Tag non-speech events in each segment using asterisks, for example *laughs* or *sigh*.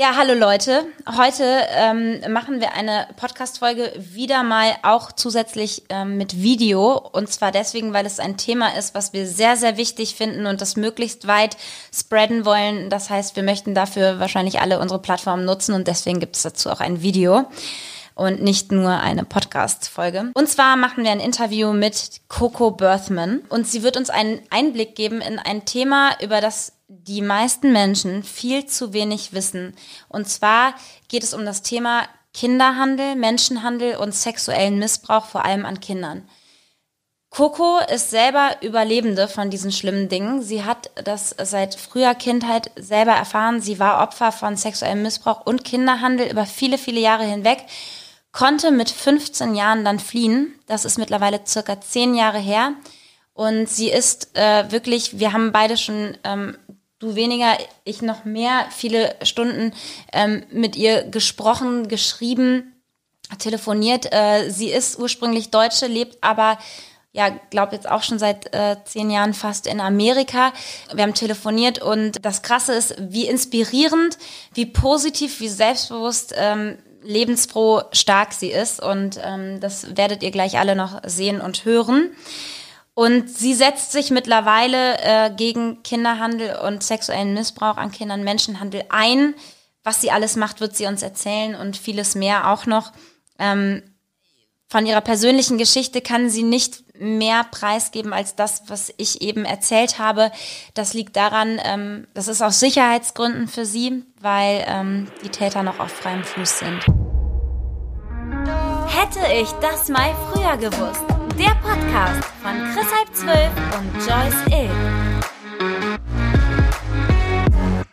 Ja, hallo Leute. Heute ähm, machen wir eine Podcast-Folge wieder mal auch zusätzlich ähm, mit Video. Und zwar deswegen, weil es ein Thema ist, was wir sehr, sehr wichtig finden und das möglichst weit spreaden wollen. Das heißt, wir möchten dafür wahrscheinlich alle unsere Plattformen nutzen und deswegen gibt es dazu auch ein Video und nicht nur eine Podcast-Folge. Und zwar machen wir ein Interview mit Coco Birthman und sie wird uns einen Einblick geben in ein Thema, über das die meisten Menschen viel zu wenig wissen. Und zwar geht es um das Thema Kinderhandel, Menschenhandel und sexuellen Missbrauch, vor allem an Kindern. Coco ist selber Überlebende von diesen schlimmen Dingen. Sie hat das seit früher Kindheit selber erfahren. Sie war Opfer von sexuellem Missbrauch und Kinderhandel über viele, viele Jahre hinweg, konnte mit 15 Jahren dann fliehen. Das ist mittlerweile circa 10 Jahre her. Und sie ist äh, wirklich, wir haben beide schon ähm, du weniger, ich noch mehr, viele Stunden ähm, mit ihr gesprochen, geschrieben, telefoniert. Äh, sie ist ursprünglich Deutsche, lebt aber ja, glaube jetzt auch schon seit äh, zehn Jahren fast in Amerika. Wir haben telefoniert und das Krasse ist, wie inspirierend, wie positiv, wie selbstbewusst, ähm, lebensfroh, stark sie ist. Und ähm, das werdet ihr gleich alle noch sehen und hören. Und sie setzt sich mittlerweile äh, gegen Kinderhandel und sexuellen Missbrauch an Kindern, Menschenhandel ein. Was sie alles macht, wird sie uns erzählen und vieles mehr auch noch. Ähm, von ihrer persönlichen Geschichte kann sie nicht mehr preisgeben als das, was ich eben erzählt habe. Das liegt daran, ähm, das ist aus Sicherheitsgründen für sie, weil ähm, die Täter noch auf freiem Fuß sind. Hätte ich das mal früher gewusst. Der Podcast von Chris halb zwölf und Joyce Ill.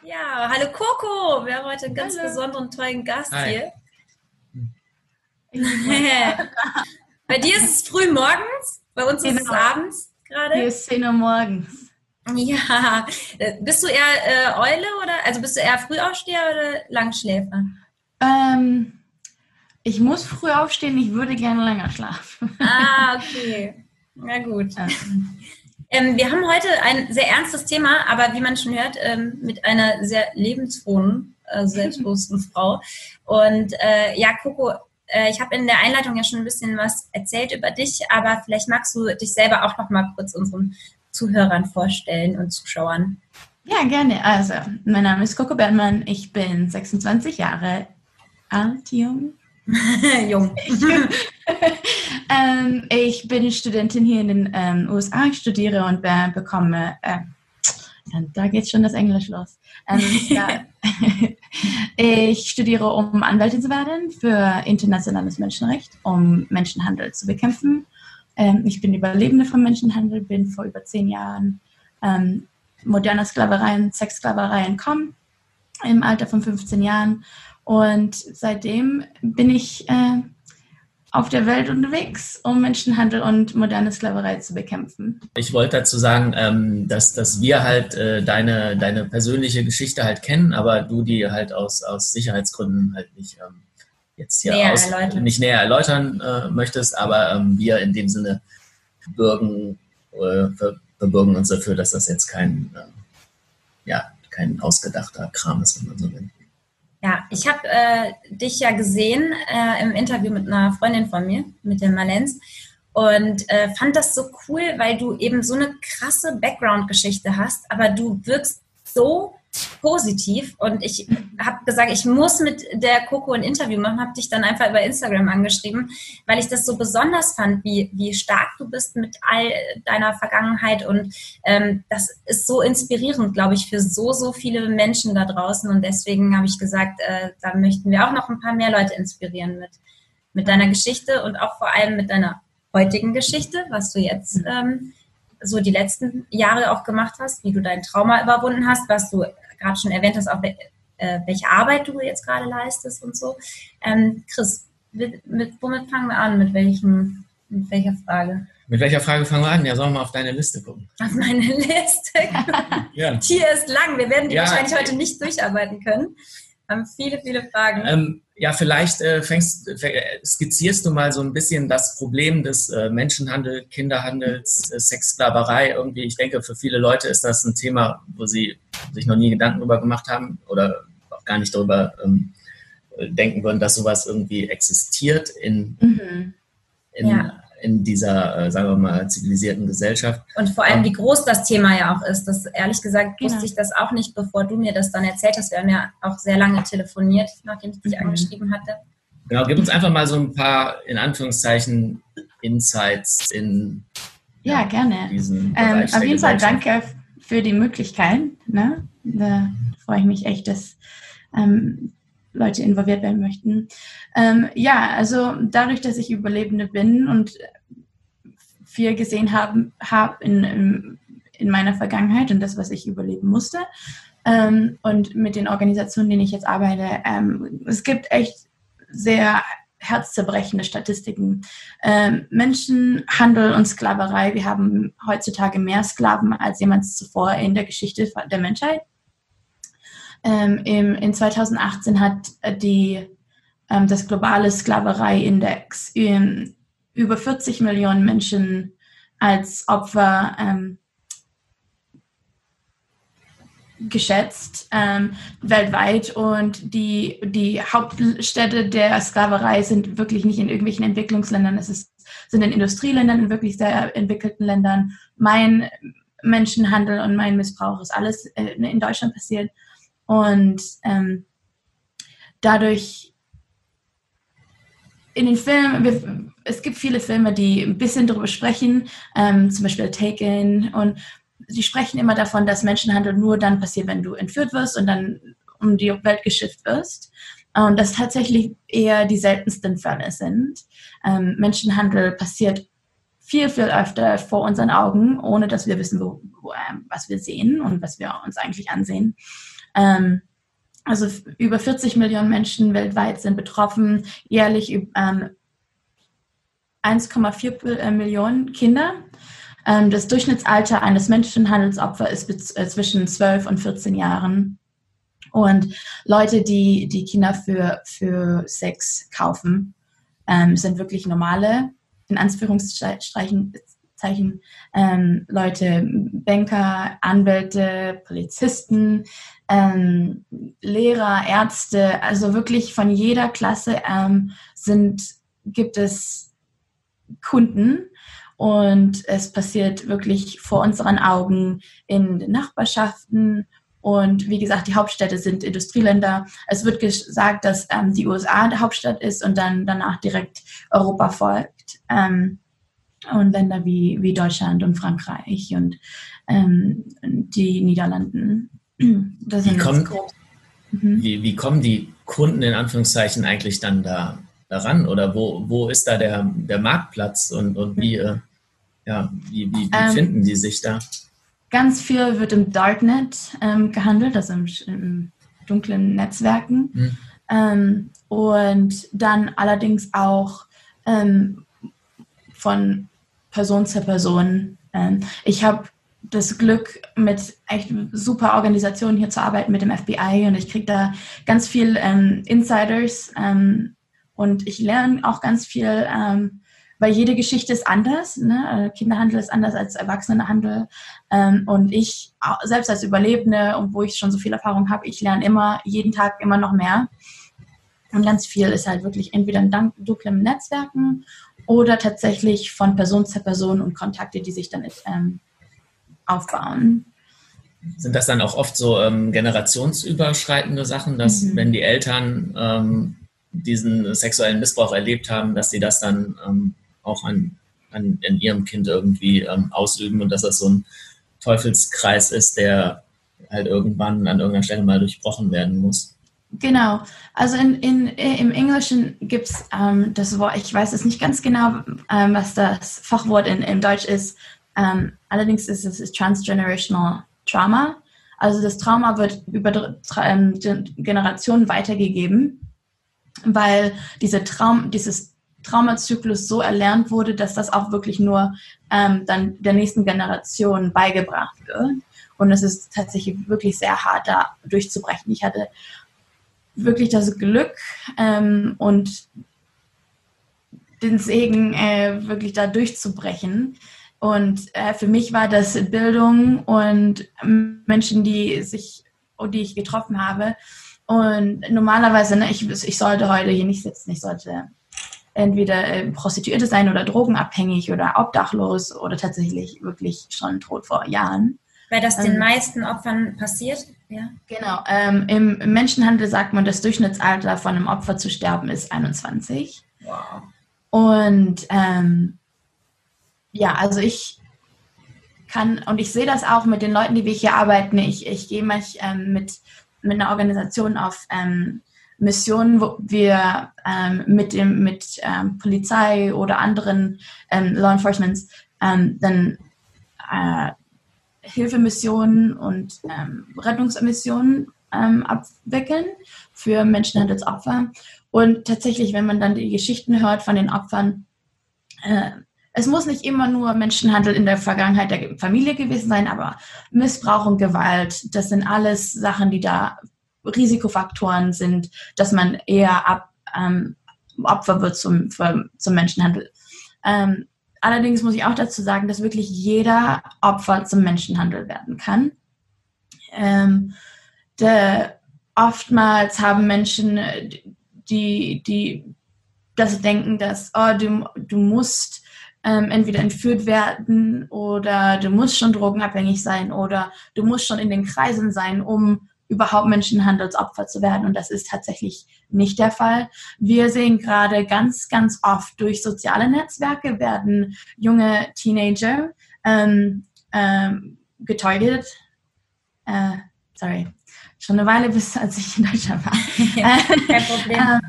Ja, hallo Coco. Wir haben heute einen ganz hallo. besonderen, tollen Gast Hi. hier. *laughs* Bei dir ist es früh morgens, bei uns genau. ist es genau. abends gerade. Hier ist 10 Uhr morgens. Ja, bist du eher äh, Eule oder, also bist du eher Frühaufsteher oder Langschläfer? Ähm, ich muss früh aufstehen, ich würde gerne länger schlafen. Ah, okay. Na gut. Ähm, wir haben heute ein sehr ernstes Thema, aber wie man schon hört, ähm, mit einer sehr lebensfrohen, äh, selbstbewussten *laughs* Frau. Und äh, ja, Coco, äh, ich habe in der Einleitung ja schon ein bisschen was erzählt über dich, aber vielleicht magst du dich selber auch noch mal kurz unseren Zuhörern vorstellen und Zuschauern. Ja, gerne. Also, mein Name ist Coco Bergmann. Ich bin 26 Jahre alt, jung, *laughs* Jung. *laughs* ähm, ich bin Studentin hier in den ähm, USA. Ich studiere und äh, bekomme, äh, da geht schon das Englisch los. Ähm, ja, *laughs* ich studiere, um Anwältin zu werden für internationales Menschenrecht, um Menschenhandel zu bekämpfen. Ähm, ich bin Überlebende von Menschenhandel, bin vor über zehn Jahren ähm, moderner Sklaverei und Sexsklaverei entkommen, im Alter von 15 Jahren und seitdem bin ich äh, auf der Welt unterwegs, um Menschenhandel und moderne Sklaverei zu bekämpfen. Ich wollte dazu sagen, ähm, dass, dass wir halt äh, deine, deine persönliche Geschichte halt kennen, aber du die halt aus, aus Sicherheitsgründen halt nicht ähm, jetzt hier näher aus, erläutern. nicht näher erläutern äh, möchtest, aber ähm, wir in dem Sinne bürgen, äh, verbürgen uns dafür, dass das jetzt kein, ja, kein ausgedachter Kram ist, wenn man so will. Ja, ich habe äh, dich ja gesehen äh, im Interview mit einer Freundin von mir, mit der Malenz, und äh, fand das so cool, weil du eben so eine krasse Background-Geschichte hast, aber du wirkst so positiv. Und ich habe gesagt, ich muss mit der Coco ein Interview machen, habe dich dann einfach über Instagram angeschrieben, weil ich das so besonders fand, wie, wie stark du bist mit all deiner Vergangenheit. Und ähm, das ist so inspirierend, glaube ich, für so, so viele Menschen da draußen. Und deswegen habe ich gesagt, äh, da möchten wir auch noch ein paar mehr Leute inspirieren mit, mit deiner Geschichte und auch vor allem mit deiner heutigen Geschichte, was du jetzt ähm, so die letzten Jahre auch gemacht hast, wie du dein Trauma überwunden hast, was du gerade schon erwähnt hast, auch äh, welche Arbeit du jetzt gerade leistest und so. Ähm, Chris, mit, mit, womit fangen wir an? Mit, welchem, mit welcher Frage? Mit welcher Frage fangen wir an? Ja, sollen wir mal auf deine Liste gucken? Auf meine *laughs* Liste? *laughs* ja. Die ist lang. Wir werden die ja. wahrscheinlich heute nicht durcharbeiten können. Wir haben viele, viele Fragen. Ähm, ja, vielleicht äh, fängst, äh, skizzierst du mal so ein bisschen das Problem des äh, Menschenhandel, Kinderhandels, äh, Sexsklaverei. Irgendwie, ich denke, für viele Leute ist das ein Thema, wo sie sich noch nie Gedanken darüber gemacht haben oder auch gar nicht darüber ähm, denken würden, dass sowas irgendwie existiert in, mhm. in, ja. In dieser, äh, sagen wir mal, zivilisierten Gesellschaft. Und vor allem, wie groß das Thema ja auch ist. Das ehrlich gesagt genau. wusste ich das auch nicht, bevor du mir das dann erzählt hast. Wir haben ja auch sehr lange telefoniert, nachdem ich dich mhm. angeschrieben hatte. Genau, gib uns einfach mal so ein paar, in Anführungszeichen, Insights in ja, gerne. diesen ähm, Auf jeden Fall danke für die Möglichkeit. Ne? Da freue ich mich echt, dass ähm, Leute involviert werden möchten. Ähm, ja, also dadurch, dass ich Überlebende bin und viel gesehen habe hab in, in, in, meiner Vergangenheit und das, was ich überleben musste, ähm, und mit den Organisationen, denen ich jetzt arbeite, ähm, es gibt echt sehr herzzerbrechende Statistiken. Ähm, Menschenhandel und Sklaverei, wir haben heutzutage mehr Sklaven als jemals zuvor in der Geschichte der Menschheit. Ähm, im, in 2018 hat die, ähm, das globale Sklaverei-Index ähm, über 40 Millionen Menschen als Opfer ähm, geschätzt ähm, weltweit. Und die, die Hauptstädte der Sklaverei sind wirklich nicht in irgendwelchen Entwicklungsländern, es ist, sind in Industrieländern, in wirklich sehr entwickelten Ländern. Mein Menschenhandel und mein Missbrauch ist alles äh, in Deutschland passiert und ähm, dadurch in den Filmen, wir, es gibt viele Filme, die ein bisschen darüber sprechen, ähm, zum Beispiel Taken und sie sprechen immer davon, dass Menschenhandel nur dann passiert, wenn du entführt wirst und dann um die Welt geschifft wirst. Und das tatsächlich eher die seltensten Fälle sind. Ähm, Menschenhandel passiert viel, viel öfter vor unseren Augen, ohne dass wir wissen, wo, wo, ähm, was wir sehen und was wir uns eigentlich ansehen. Ähm, also über 40 Millionen Menschen weltweit sind betroffen, jährlich ähm, 1,4 äh, Millionen Kinder ähm, das Durchschnittsalter eines Menschenhandelsopfers ist äh, zwischen 12 und 14 Jahren. Und Leute, die die Kinder für, für Sex kaufen, ähm, sind wirklich normale, in Anführungszeichen, Zeichen, ähm, Leute, Banker, Anwälte, Polizisten, ähm, Lehrer, Ärzte, also wirklich von jeder Klasse ähm, sind, gibt es Kunden und es passiert wirklich vor unseren Augen in den Nachbarschaften. Und wie gesagt, die Hauptstädte sind Industrieländer. Es wird gesagt, dass ähm, die USA die Hauptstadt ist und dann danach direkt Europa folgt. Ähm, und Länder wie, wie Deutschland und Frankreich und ähm, die Niederlanden. *clears throat* wie, kommen, mhm. wie, wie kommen die Kunden in Anführungszeichen eigentlich dann da daran? Oder wo, wo ist da der, der Marktplatz und, und wie, äh, ja, wie, wie, wie ähm, finden die sich da? Ganz viel wird im Darknet ähm, gehandelt, also im, im dunklen Netzwerken. Hm. Ähm, und dann allerdings auch ähm, von Person zu Person. Ähm, ich habe das Glück, mit echt super Organisationen hier zu arbeiten, mit dem FBI und ich kriege da ganz viel ähm, Insiders ähm, und ich lerne auch ganz viel ähm, weil jede Geschichte ist anders. Ne? Äh, Kinderhandel ist anders als Erwachsenenhandel. Ähm, und ich, selbst als Überlebende und wo ich schon so viel Erfahrung habe, ich lerne immer, jeden Tag immer noch mehr. Und ganz viel ist halt wirklich entweder in dunklen Netzwerken oder tatsächlich von Person zu Person und Kontakte, die sich dann ähm, aufbauen. Sind das dann auch oft so ähm, generationsüberschreitende Sachen, dass mhm. wenn die Eltern ähm, diesen sexuellen Missbrauch erlebt haben, dass sie das dann ähm, auch an, an, an ihrem Kind irgendwie ähm, ausüben und dass das so ein Teufelskreis ist, der halt irgendwann an irgendeiner Stelle mal durchbrochen werden muss. Genau, also in, in, im Englischen gibt es ähm, das Wort, ich weiß es nicht ganz genau, ähm, was das Fachwort in, in Deutsch ist, ähm, allerdings ist es Transgenerational Trauma. Also das Trauma wird über ähm, Generationen weitergegeben, weil diese Traum, dieses Traumazyklus so erlernt wurde, dass das auch wirklich nur ähm, dann der nächsten Generation beigebracht wird. Und es ist tatsächlich wirklich sehr hart, da durchzubrechen. Ich hatte wirklich das Glück ähm, und den Segen, äh, wirklich da durchzubrechen. Und äh, für mich war das Bildung und Menschen, die sich, die ich getroffen habe, Und normalerweise, ne, ich, ich sollte heute hier nicht sitzen, ich sollte entweder äh, Prostituierte sein oder drogenabhängig oder obdachlos oder tatsächlich wirklich schon tot vor Jahren. Weil das den ähm, meisten Opfern passiert? Ja. Genau. Ähm, Im Menschenhandel sagt man, das Durchschnittsalter von einem Opfer zu sterben ist 21. Wow. Und ähm, ja, also ich kann, und ich sehe das auch mit den Leuten, die wir hier arbeiten, ich, ich gehe mich ähm, mit, mit einer Organisation auf ähm, Missionen, wo wir mit, dem, mit Polizei oder anderen Law Enforcements dann äh, Hilfemissionen und ähm, Rettungsmissionen ähm, abwickeln für Menschenhandelsopfer. Und tatsächlich, wenn man dann die Geschichten hört von den Opfern, äh, es muss nicht immer nur Menschenhandel in der Vergangenheit der Familie gewesen sein, aber Missbrauch und Gewalt, das sind alles Sachen, die da Risikofaktoren sind, dass man eher ab, ähm, Opfer wird zum, für, zum Menschenhandel. Ähm, allerdings muss ich auch dazu sagen, dass wirklich jeder Opfer zum Menschenhandel werden kann. Ähm, der, oftmals haben Menschen, die, die das denken, dass oh, du, du musst ähm, entweder entführt werden oder du musst schon drogenabhängig sein oder du musst schon in den Kreisen sein, um überhaupt Menschenhandelsopfer zu werden. Und das ist tatsächlich nicht der Fall. Wir sehen gerade ganz, ganz oft durch soziale Netzwerke werden junge Teenager ähm, ähm, getäuget. Äh, sorry, schon eine Weile bis als ich in Deutschland war. Ja, kein Problem. ähm,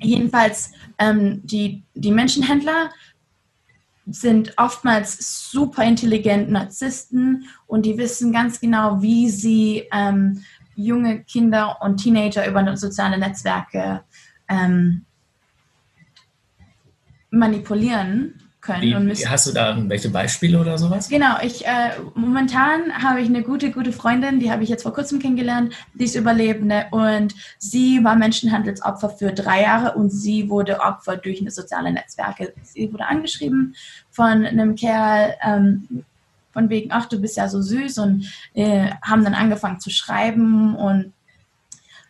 jedenfalls die, die Menschenhändler sind oftmals super intelligent Narzissten und die wissen ganz genau, wie sie ähm, junge Kinder und Teenager über soziale Netzwerke ähm, manipulieren können. Wie, hast du da irgendwelche Beispiele oder sowas? Genau, ich äh, momentan habe ich eine gute, gute Freundin, die habe ich jetzt vor kurzem kennengelernt, die ist Überlebende und sie war Menschenhandelsopfer für drei Jahre und sie wurde Opfer durch eine soziale Netzwerke. Sie wurde angeschrieben von einem Kerl, ähm, von wegen, ach, du bist ja so süß und äh, haben dann angefangen zu schreiben und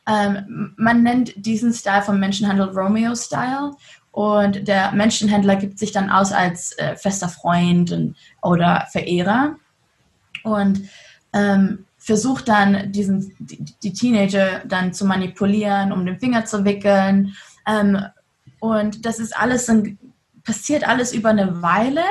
ähm, man nennt diesen Style vom Menschenhandel Romeo-Style und der Menschenhändler gibt sich dann aus als äh, fester Freund und, oder Verehrer und ähm, versucht dann diesen, die, die, Teenager dann zu manipulieren, um den Finger zu wickeln. Ähm, und das ist alles, dann, passiert alles über eine Weile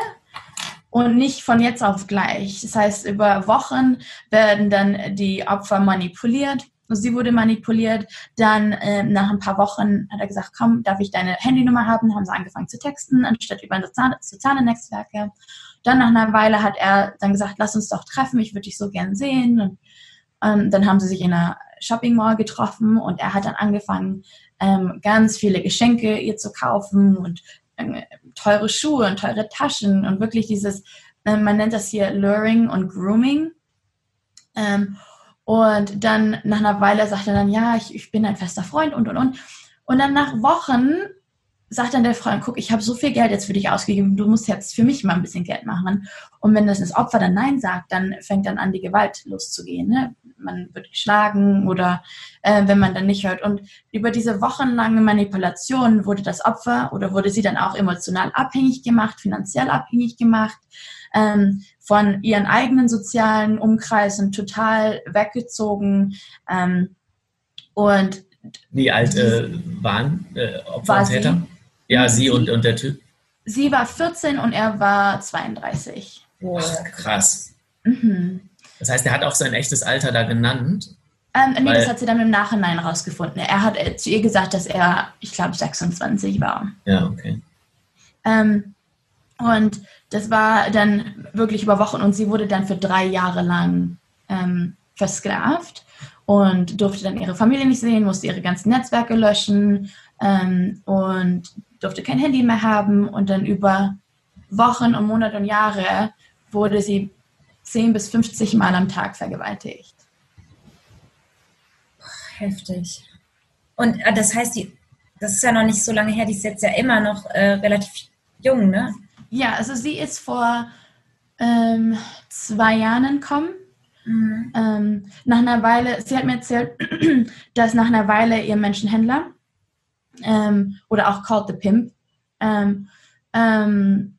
und nicht von jetzt auf gleich. Das heißt, über Wochen werden dann die Opfer manipuliert Sie wurde manipuliert. Dann äh, nach ein paar Wochen hat er gesagt, komm, darf ich deine Handynummer haben? Haben sie angefangen zu texten, anstatt über soziale, soziale Netzwerke. Dann nach einer Weile hat er dann gesagt, lass uns doch treffen, ich würde dich so gern sehen. Und ähm, dann haben sie sich in einer Shopping Mall getroffen und er hat dann angefangen, ähm, ganz viele Geschenke ihr zu kaufen und äh, teure Schuhe und teure Taschen und wirklich dieses, äh, man nennt das hier Luring und Grooming. Ähm, und dann nach einer Weile sagt er dann, ja, ich, ich bin ein fester Freund und und und. Und dann nach Wochen sagt dann der Freund, guck, ich habe so viel Geld jetzt für dich ausgegeben, du musst jetzt für mich mal ein bisschen Geld machen. Und wenn das, das Opfer dann Nein sagt, dann fängt dann an, die Gewalt loszugehen. Ne? Man wird geschlagen oder äh, wenn man dann nicht hört. Und über diese wochenlange Manipulation wurde das Opfer oder wurde sie dann auch emotional abhängig gemacht, finanziell abhängig gemacht ähm, von ihren eigenen sozialen Umkreisen total weggezogen. Ähm, und Wie alt äh, waren äh, Opfer war und Täter? Sie? Ja, sie, sie und, und der Typ? Sie war 14 und er war 32. Ach, krass. Mhm. Das heißt, er hat auch sein echtes Alter da genannt. Ähm, nee, das hat sie dann im Nachhinein rausgefunden. Er hat äh, zu ihr gesagt, dass er, ich glaube, 26 war. Ja, okay. Ähm, und das war dann wirklich über Wochen und sie wurde dann für drei Jahre lang ähm, versklavt und durfte dann ihre Familie nicht sehen, musste ihre ganzen Netzwerke löschen ähm, und durfte kein Handy mehr haben. Und dann über Wochen und Monate und Jahre wurde sie 10 bis 50 Mal am Tag vergewaltigt. Heftig. Und äh, das heißt, die, das ist ja noch nicht so lange her, die ist jetzt ja immer noch äh, relativ jung, ne? Ja, also sie ist vor ähm, zwei Jahren entkommen Mhm. Ähm, nach einer Weile, sie hat mir erzählt, *clears throat* dass nach einer Weile ihr Menschenhändler ähm, oder auch called the Pimp, ähm, ähm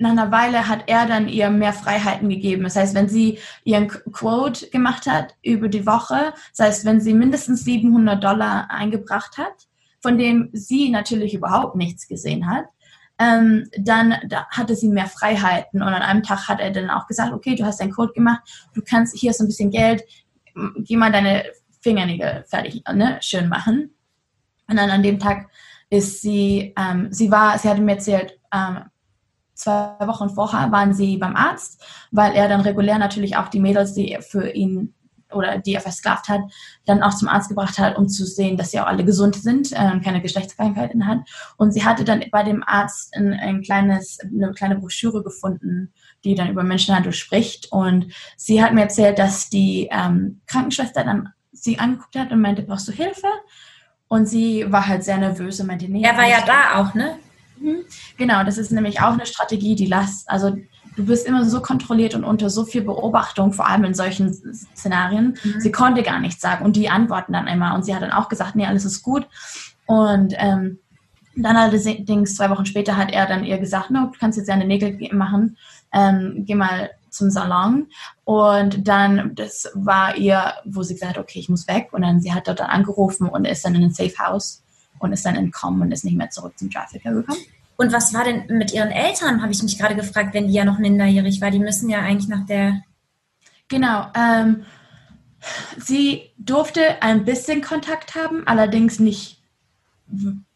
nach einer Weile hat er dann ihr mehr Freiheiten gegeben. Das heißt, wenn sie ihren Quote gemacht hat über die Woche, das heißt, wenn sie mindestens 700 Dollar eingebracht hat, von dem sie natürlich überhaupt nichts gesehen hat, ähm, dann da hatte sie mehr Freiheiten. Und an einem Tag hat er dann auch gesagt, okay, du hast deinen Code gemacht, du kannst, hier ist ein bisschen Geld, geh mal deine Fingernägel fertig, ne, schön machen. Und dann an dem Tag ist sie, ähm, sie war, sie hatte mir erzählt, ähm, zwei Wochen vorher waren sie beim Arzt, weil er dann regulär natürlich auch die Mädels, die für ihn oder die er versklavt hat, dann auch zum Arzt gebracht hat, um zu sehen, dass sie auch alle gesund sind, äh, keine Geschlechtskrankheiten hat. Und sie hatte dann bei dem Arzt ein, ein, kleines, eine kleine Broschüre gefunden, die dann über Menschenhandel spricht. Und sie hat mir erzählt, dass die ähm, Krankenschwester dann sie angeguckt hat und meinte, brauchst du Hilfe? Und sie war halt sehr nervös und meinte, nee. Er war ja da auch, ne? Mhm. Genau, das ist nämlich auch eine Strategie, die Last, also du bist immer so kontrolliert und unter so viel Beobachtung, vor allem in solchen Szenarien. Mhm. Sie konnte gar nichts sagen und die antworten dann immer und sie hat dann auch gesagt, nee, alles ist gut. Und ähm, dann allerdings zwei Wochen später hat er dann ihr gesagt, no, du kannst jetzt deine Nägel machen, ähm, geh mal zum Salon und dann das war ihr, wo sie gesagt hat, okay, ich muss weg und dann sie hat dort dann angerufen und ist dann in ein Safe House und ist dann entkommen und ist nicht mehr zurück zum Trafficker gekommen. Und was war denn mit ihren Eltern, habe ich mich gerade gefragt, wenn die ja noch minderjährig war. Die müssen ja eigentlich nach der... Genau. Ähm, sie durfte ein bisschen Kontakt haben, allerdings nicht,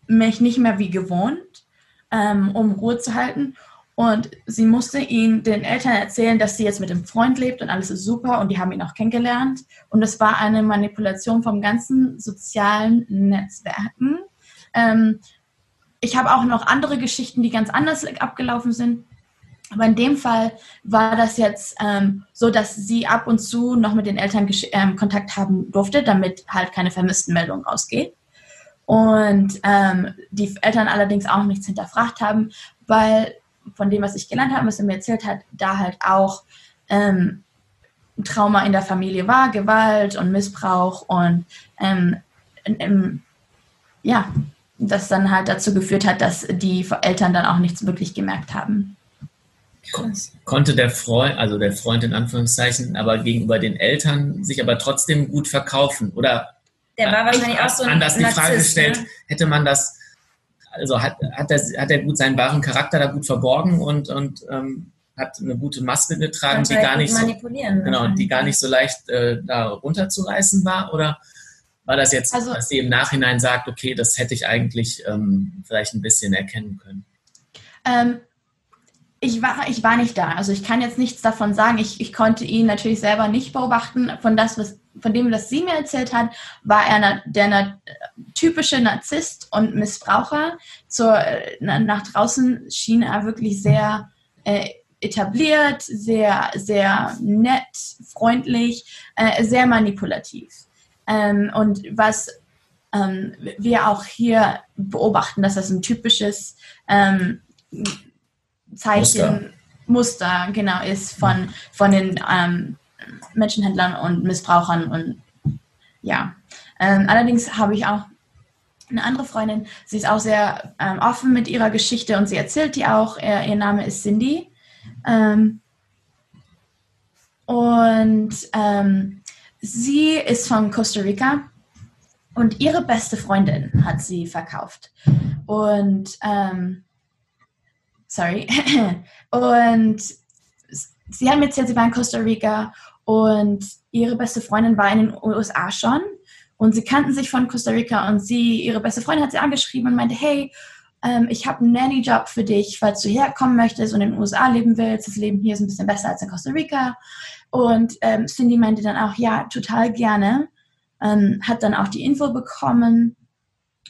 mich nicht mehr wie gewohnt, ähm, um Ruhe zu halten. Und sie musste ihn den Eltern erzählen, dass sie jetzt mit dem Freund lebt und alles ist super und die haben ihn auch kennengelernt. Und es war eine Manipulation vom ganzen sozialen Netzwerken. Ähm, ich habe auch noch andere Geschichten, die ganz anders abgelaufen sind. Aber in dem Fall war das jetzt ähm, so, dass sie ab und zu noch mit den Eltern ähm, Kontakt haben durfte, damit halt keine Vermisstenmeldung rausgeht. Und ähm, die Eltern allerdings auch nichts hinterfragt haben, weil von dem, was ich gelernt habe, was er mir erzählt hat, da halt auch ähm, Trauma in der Familie war, Gewalt und Missbrauch und ähm, ja, das dann halt dazu geführt hat, dass die Eltern dann auch nichts wirklich gemerkt haben. Krass. Konnte der Freund, also der Freund in Anführungszeichen, aber gegenüber den Eltern sich aber trotzdem gut verkaufen? Oder der war wahrscheinlich auch so ein anders die Frage gestellt, ne? hätte man das, also hat, hat, er, hat er gut seinen wahren Charakter da gut verborgen und, und ähm, hat eine gute Maske getragen, die halt gar nicht so, genau, die gar nicht so leicht äh, da runterzureißen war? Oder war das jetzt, also, dass sie im Nachhinein sagt, okay, das hätte ich eigentlich ähm, vielleicht ein bisschen erkennen können? Ähm, ich, war, ich war nicht da. Also ich kann jetzt nichts davon sagen. Ich, ich konnte ihn natürlich selber nicht beobachten. Von, das, was, von dem, was sie mir erzählt hat, war er na, der na, typische Narzisst und Missbraucher. Zur, na, nach draußen schien er wirklich sehr äh, etabliert, sehr, sehr nett, freundlich, äh, sehr manipulativ. Ähm, und was ähm, wir auch hier beobachten, dass das ein typisches ähm, Zeichen, Muster. Muster. genau ist von, von den ähm, Menschenhändlern und Missbrauchern und ja. Ähm, allerdings habe ich auch eine andere Freundin, sie ist auch sehr ähm, offen mit ihrer Geschichte und sie erzählt die auch. Ihr, ihr Name ist Cindy. Und sie ist von Costa Rica und ihre beste Freundin hat sie verkauft. Und, ähm, sorry, *laughs* und sie mir erzählt, sie war in Costa Rica und ihre beste Freundin war in den USA schon. Und sie kannten sich von Costa Rica und sie, ihre beste Freundin hat sie angeschrieben und meinte, hey, ähm, ich habe einen Nanny-Job für dich, falls du herkommen möchtest und in den USA leben willst. Das Leben hier ist ein bisschen besser als in Costa Rica. Und ähm, Cindy meinte dann auch, ja, total gerne. Ähm, hat dann auch die Info bekommen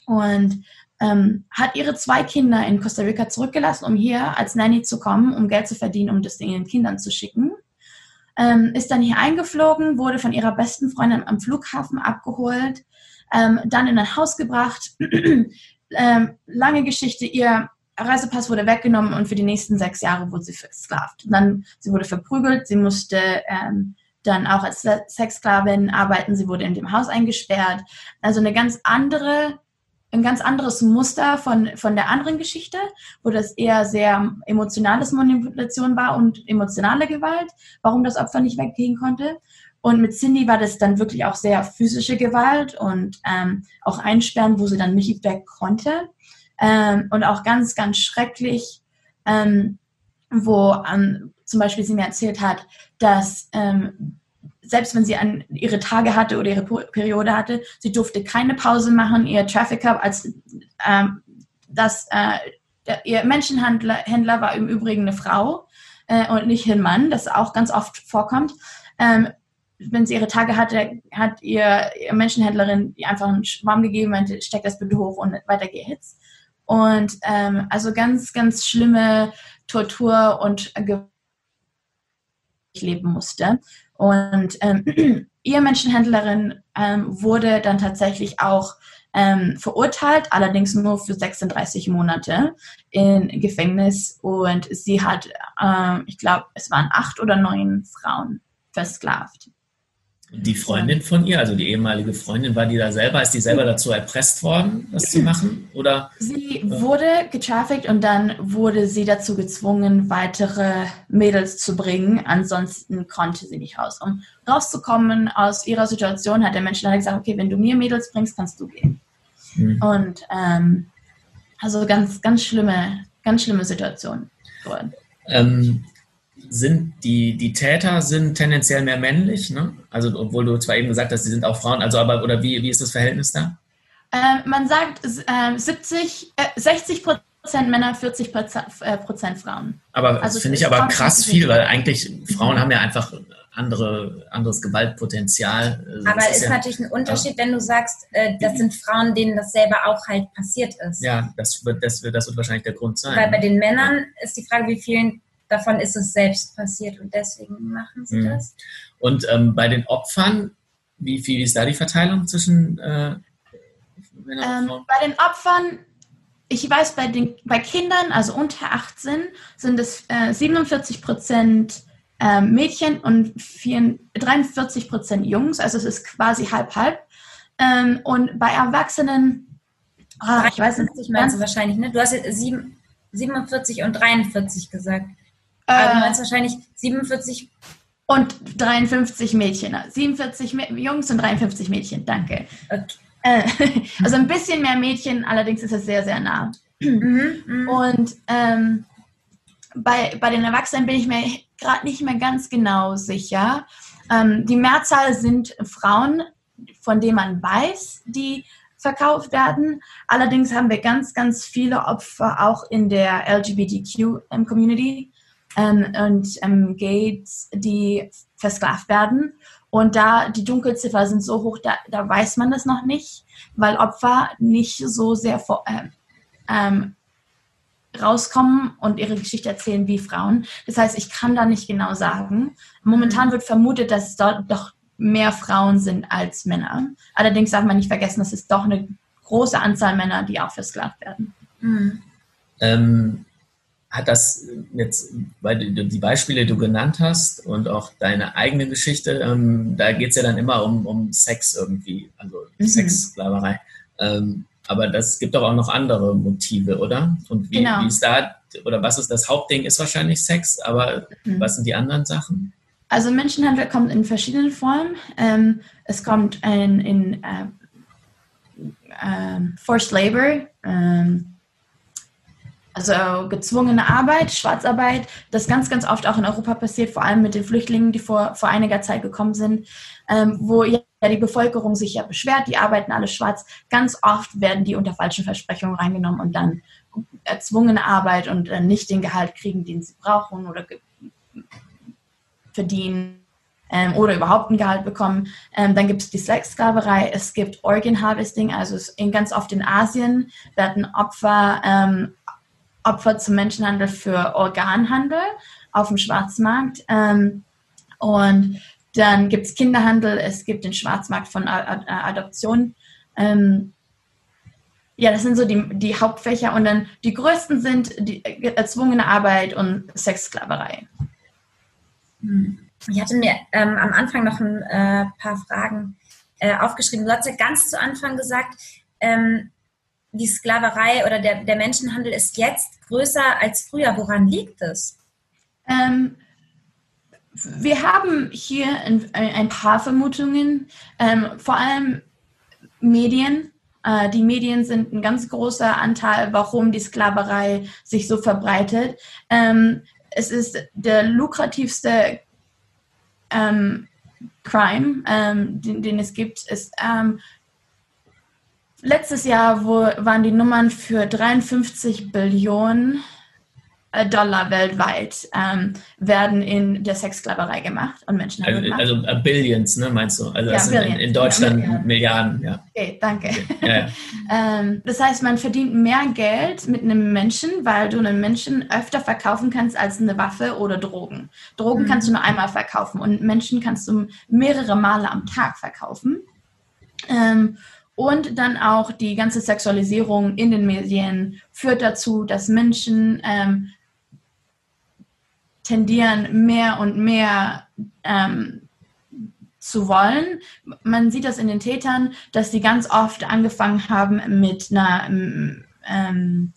und ähm, hat ihre zwei Kinder in Costa Rica zurückgelassen, um hier als Nanny zu kommen, um Geld zu verdienen, um das ihren Kindern zu schicken. Ähm, ist dann hier eingeflogen, wurde von ihrer besten Freundin am Flughafen abgeholt, ähm, dann in ein Haus gebracht. Ähm, lange Geschichte, ihr Reisepass wurde weggenommen und für die nächsten sechs Jahre wurde sie versklavt. Und dann, sie wurde verprügelt, sie musste ähm, dann auch als Sexsklavin arbeiten. Sie wurde in dem Haus eingesperrt. Also eine ganz andere, ein ganz anderes Muster von, von der anderen Geschichte, wo das eher sehr emotionales Manipulation war und emotionale Gewalt, warum das Opfer nicht weggehen konnte. Und mit Cindy war das dann wirklich auch sehr physische Gewalt und ähm, auch Einsperren, wo sie dann nicht weg konnte. Ähm, und auch ganz, ganz schrecklich, ähm, wo ähm, zum Beispiel sie mir erzählt hat, dass ähm, selbst wenn sie an ihre Tage hatte oder ihre Periode hatte, sie durfte keine Pause machen. Ihr Trafficker, als ähm, das, äh, der, ihr Menschenhändler Händler war im Übrigen eine Frau äh, und nicht ein Mann, das auch ganz oft vorkommt. Ähm, wenn sie ihre Tage hatte, hat ihr, ihr Menschenhändlerin ihr einfach einen Schwamm gegeben, meinte, steck das bitte hoch und weiter geht's. Und ähm, also ganz, ganz schlimme Tortur und Gewalt leben musste. Und ähm, *clears throat* ihr Menschenhändlerin ähm, wurde dann tatsächlich auch ähm, verurteilt, allerdings nur für 36 Monate in Gefängnis. Und sie hat, ähm, ich glaube, es waren acht oder neun Frauen versklavt. Die Freundin von ihr, also die ehemalige Freundin, war die da selber, ist die selber dazu erpresst worden, das zu machen? Oder? Sie wurde getraffickt und dann wurde sie dazu gezwungen, weitere Mädels zu bringen. Ansonsten konnte sie nicht raus. Um rauszukommen aus ihrer Situation, hat der Mensch leider gesagt, okay, wenn du mir Mädels bringst, kannst du gehen. Hm. Und ähm, also ganz, ganz schlimme, ganz schlimme Situation. Ähm, sind die, die Täter sind tendenziell mehr männlich, ne? Also obwohl du zwar eben gesagt hast, sie sind auch Frauen, also aber oder wie, wie ist das Verhältnis da? Äh, man sagt äh, 70, äh, 60 Prozent Männer, 40 äh, Prozent Frauen. Aber also das finde ich aber krass viel, weil eigentlich Frauen haben ja einfach andere, anderes Gewaltpotenzial. Also aber es ist, ja, natürlich ein Unterschied, wenn du sagst, äh, das sind Frauen, denen das selber auch halt passiert ist. Ja, das wird, das wird, das wird wahrscheinlich der Grund sein. Weil bei den Männern ja. ist die Frage, wie vielen davon ist es selbst passiert und deswegen machen sie mhm. das. Und ähm, bei den Opfern, wie viel ist da die Verteilung zwischen äh, Männern und Frauen? Ähm, bei den Opfern, ich weiß, bei, den, bei Kindern, also unter 18, sind es äh, 47 Prozent äh, Mädchen und 4, 43 Prozent Jungs, also es ist quasi halb-halb. Ähm, und bei Erwachsenen, ah, ich weiß nicht, meinst du wahrscheinlich, ne? Du hast jetzt 7, 47 und 43 gesagt. Du äh, meinst wahrscheinlich 47 und 53 Mädchen. 47 Jungs und 53 Mädchen, danke. Okay. Äh, *laughs* also ein bisschen mehr Mädchen, allerdings ist es sehr, sehr nah. Mhm, mhm. und ähm, bei, bei den Erwachsenen bin ich mir gerade nicht mehr ganz genau sicher. Ähm, die Mehrzahl sind Frauen, von denen man weiß, die verkauft werden. Allerdings haben wir ganz, ganz viele Opfer auch in der LGBTQ-Community ähm, und ähm, Gates, die versklavt werden. Und da die Dunkelziffer sind so hoch, da, da weiß man das noch nicht, weil Opfer nicht so sehr vor, äh, ähm, rauskommen und ihre Geschichte erzählen wie Frauen. Das heißt, ich kann da nicht genau sagen. Momentan mhm. wird vermutet, dass es dort doch mehr Frauen sind als Männer. Allerdings darf man nicht vergessen, dass es doch eine große Anzahl Männer, die auch versklavt werden. Mhm. Ähm, hat das jetzt, weil du die Beispiele, die du genannt hast und auch deine eigene Geschichte, ähm, da geht es ja dann immer um, um Sex irgendwie, also mhm. Sexsklaverei. Ähm, aber das gibt doch auch noch andere Motive, oder? Und wie, genau. wie ist da, oder was ist das Hauptding, ist wahrscheinlich Sex, aber mhm. was sind die anderen Sachen? Also Menschenhandel kommt in verschiedenen Formen. Ähm, es kommt in, in äh, äh, Forced Labor, ähm, also gezwungene Arbeit, Schwarzarbeit, das ganz, ganz oft auch in Europa passiert, vor allem mit den Flüchtlingen, die vor, vor einiger Zeit gekommen sind, ähm, wo ja die Bevölkerung sich ja beschwert, die arbeiten alle schwarz. Ganz oft werden die unter falschen Versprechungen reingenommen und dann erzwungene Arbeit und äh, nicht den Gehalt kriegen, den sie brauchen oder verdienen ähm, oder überhaupt ein Gehalt bekommen. Ähm, dann gibt es die Sexsklaverei, es gibt Organ Harvesting, also in, ganz oft in Asien werden Opfer ähm, Opfer zum Menschenhandel für Organhandel auf dem Schwarzmarkt. Ähm, und dann gibt es Kinderhandel, es gibt den Schwarzmarkt von Ad Adoption. Ähm, ja, das sind so die, die Hauptfächer. Und dann die größten sind die erzwungene Arbeit und Sexsklaverei. Hm. ich hatte mir ähm, am Anfang noch ein äh, paar Fragen äh, aufgeschrieben. Du hast ja ganz zu Anfang gesagt, ähm, die Sklaverei oder der, der Menschenhandel ist jetzt größer als früher. Woran liegt es? Ähm, wir haben hier ein, ein paar Vermutungen, ähm, vor allem Medien. Äh, die Medien sind ein ganz großer Anteil, warum die Sklaverei sich so verbreitet. Ähm, es ist der lukrativste ähm, Crime, ähm, den, es gibt, letztes Jahr wo, waren die Nummern für 53 Billionen äh, Dollar weltweit ähm, werden in der Sexsklaverei gemacht und Menschen also, gemacht. also uh, Billions, ne, meinst du? Also ja, sind in, in, Deutschland ja, Milliarden. Milliarden. ja. Okay, danke. Okay. Ja, *laughs* ähm, das heißt, man verdient mehr Geld mit einem Menschen, weil du einen Menschen öfter verkaufen kannst als eine Waffe oder Drogen. Drogen mhm. kannst du nur einmal verkaufen und Menschen kannst du mehrere Male am Tag verkaufen. Ähm, und dann auch die ganze Sexualisierung in den Medien führt dazu, dass Menschen ähm, tendieren mehr und mehr ähm, zu wollen. Man sieht das in den Tätern, dass sie ganz oft angefangen haben mit einer ähm,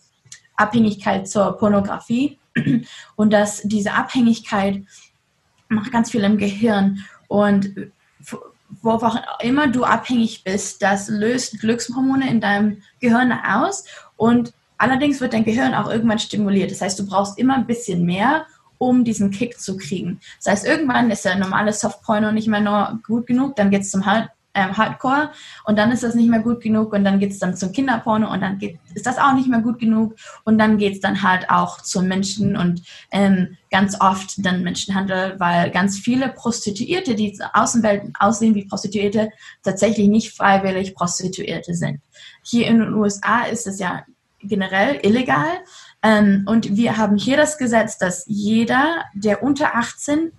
Abhängigkeit zur Pornografie und dass diese Abhängigkeit macht ganz viel im Gehirn und wo auch immer du abhängig bist, das löst Glückshormone in deinem Gehirn aus und allerdings wird dein Gehirn auch irgendwann stimuliert. Das heißt, du brauchst immer ein bisschen mehr um diesen Kick zu kriegen. Das heißt, irgendwann ist der normale Softporno nicht mehr nur gut genug, dann geht es zum ähm, Hardcore und dann ist das nicht mehr gut genug und dann geht es dann zum Kinderporno und dann geht, ist das auch nicht mehr gut genug und dann geht es dann halt auch zum Menschen und ähm, ganz oft dann Menschenhandel, weil ganz viele Prostituierte, die Außenwelt aussehen wie Prostituierte, tatsächlich nicht freiwillig Prostituierte sind. Hier in den USA ist es ja generell illegal, ähm, und wir haben hier das Gesetz, dass jeder, der unter 18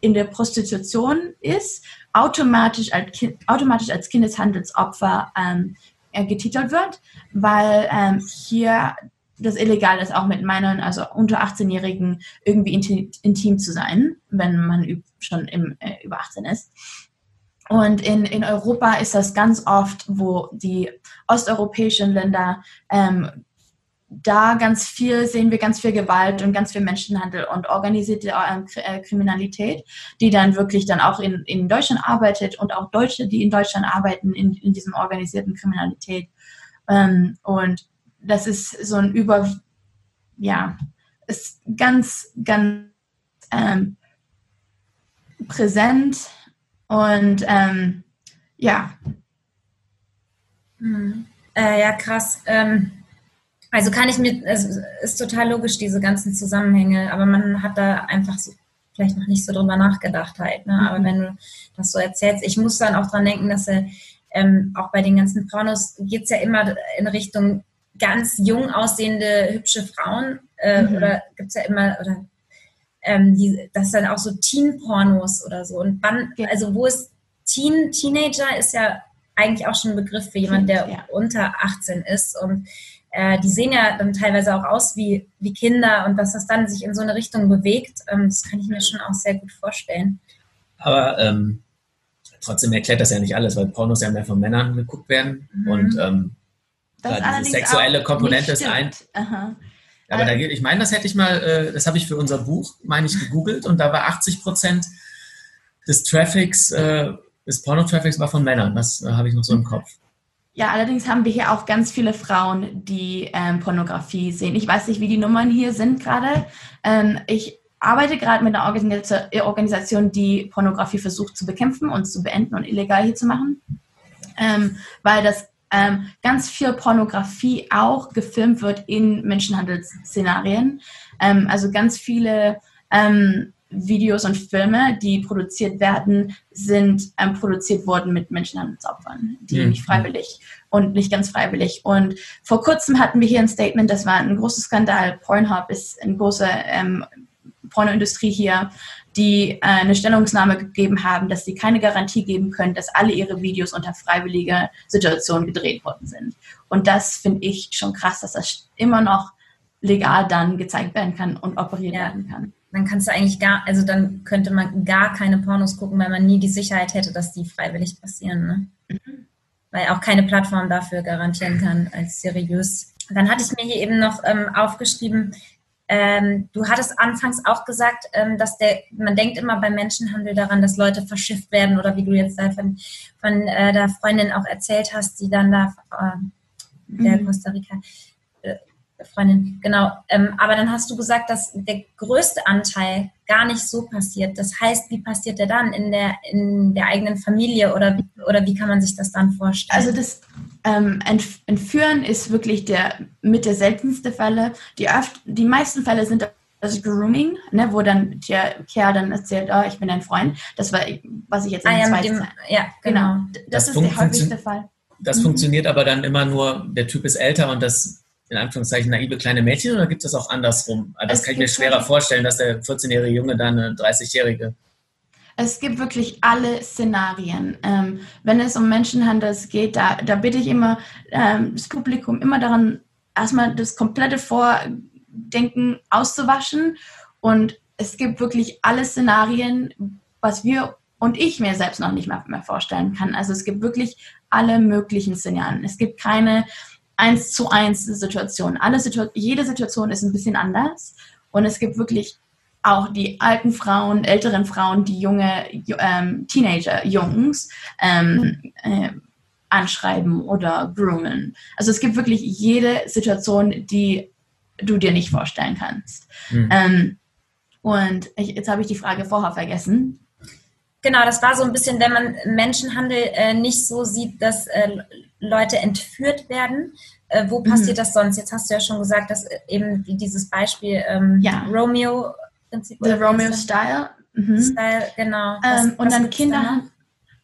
in der Prostitution ist, automatisch als, kind, automatisch als Kindeshandelsopfer ähm, getitelt wird, weil ähm, hier das illegal ist, auch mit Männern, also unter 18-Jährigen, irgendwie intim, intim, zu sein, wenn man schon im, äh, über 18 ist. Und in, in Europa ist das ganz oft, wo die osteuropäischen Länder ähm, da ganz viel sehen wir ganz viel Gewalt und ganz viel Menschenhandel und organisierte äh, Kriminalität, die dann wirklich dann auch in, in Deutschland arbeitet und auch Deutsche, die in Deutschland arbeiten in, in diesem organisierten Kriminalität. Ähm, und das ist so ein Über, ja, ist ganz, ganz ähm, präsent und ähm, ja. Hm. Äh, ja, krass. Ähm also kann ich mir, es ist total logisch, diese ganzen Zusammenhänge, aber man hat da einfach so, vielleicht noch nicht so drüber nachgedacht halt. Ne? Aber mhm. wenn du das so erzählst, ich muss dann auch dran denken, dass er, ähm, auch bei den ganzen Pornos geht es ja immer in Richtung ganz jung aussehende, hübsche Frauen. Äh, mhm. Oder gibt es ja immer, oder ähm, die, das dann auch so Teen-Pornos oder so. Und wann, also wo ist Teen, Teenager ist ja eigentlich auch schon ein Begriff für jemand, der ja. unter 18 ist. Und äh, die sehen ja dann teilweise auch aus wie, wie Kinder und dass das dann sich in so eine Richtung bewegt, ähm, das kann ich mir schon auch sehr gut vorstellen. Aber ähm, trotzdem erklärt das ja nicht alles, weil Pornos ja mehr von Männern geguckt werden mhm. und ähm, das da diese sexuelle Komponente ist ein. Aha. Aber da, ich meine, das hätte ich mal, äh, das habe ich für unser Buch, meine ich, gegoogelt und da war 80 Prozent des Traffics, äh, des Porno-Traffics war von Männern. Das äh, habe ich noch so im Kopf. Ja, allerdings haben wir hier auch ganz viele Frauen, die ähm, Pornografie sehen. Ich weiß nicht, wie die Nummern hier sind gerade. Ähm, ich arbeite gerade mit einer Organisation, die Pornografie versucht zu bekämpfen und zu beenden und illegal hier zu machen, ähm, weil das ähm, ganz viel Pornografie auch gefilmt wird in Menschenhandelsszenarien. Ähm, also ganz viele ähm, Videos und Filme, die produziert werden, sind ähm, produziert worden mit Menschenhandelsopfern, die mhm. nicht freiwillig und nicht ganz freiwillig. Und vor kurzem hatten wir hier ein Statement, das war ein großer Skandal. Pornhub ist eine große ähm, Pornoindustrie hier, die äh, eine Stellungnahme gegeben haben, dass sie keine Garantie geben können, dass alle ihre Videos unter freiwilliger Situation gedreht worden sind. Und das finde ich schon krass, dass das immer noch legal dann gezeigt werden kann und operiert ja. werden kann. Dann kannst du eigentlich gar, also dann könnte man gar keine Pornos gucken, weil man nie die Sicherheit hätte, dass die freiwillig passieren. Ne? Mhm. Weil auch keine Plattform dafür garantieren kann als seriös. Dann hatte ich mir hier eben noch ähm, aufgeschrieben, ähm, du hattest anfangs auch gesagt, ähm, dass der, man denkt immer beim Menschenhandel daran, dass Leute verschifft werden oder wie du jetzt da von, von äh, der Freundin auch erzählt hast, die dann da, äh, der mhm. Costa Rica, Freundin, genau. Ähm, aber dann hast du gesagt, dass der größte Anteil gar nicht so passiert. Das heißt, wie passiert der dann in der, in der eigenen Familie oder, oder wie kann man sich das dann vorstellen? Also das ähm, Entführen ist wirklich der mit der seltenste Fälle. Die, öft, die meisten Fälle sind das Grooming, ne, wo dann der Kerl dann erzählt, oh, ich bin ein Freund. Das war, was ich jetzt in ah, ja, dem, ja, genau. genau. Das, das ist der häufigste Fall. Das mhm. funktioniert aber dann immer nur, der Typ ist älter und das in Anführungszeichen naive kleine Mädchen oder gibt es das auch andersrum? Das es kann ich mir schwerer vorstellen, dass der 14-jährige Junge dann eine 30-jährige. Es gibt wirklich alle Szenarien. Ähm, wenn es um Menschenhandel geht, da, da bitte ich immer ähm, das Publikum immer daran, erstmal das komplette Vordenken auszuwaschen. Und es gibt wirklich alle Szenarien, was wir und ich mir selbst noch nicht mehr, mehr vorstellen kann. Also es gibt wirklich alle möglichen Szenarien. Es gibt keine eins zu eins Situation. Alle Situ jede Situation ist ein bisschen anders und es gibt wirklich auch die alten Frauen, älteren Frauen, die junge ähm, Teenager-Jungs ähm, äh, anschreiben oder groomen. Also es gibt wirklich jede Situation, die du dir nicht vorstellen kannst. Mhm. Ähm, und ich, jetzt habe ich die Frage vorher vergessen. Genau, das war so ein bisschen, wenn man Menschenhandel äh, nicht so sieht, dass äh, Leute entführt werden. Äh, wo passiert mhm. das sonst? Jetzt hast du ja schon gesagt, dass äh, eben dieses Beispiel ähm, ja. Romeo Prinzip. The Romeo Style. Mhm. Style, genau. Was, ähm, und dann Kinder,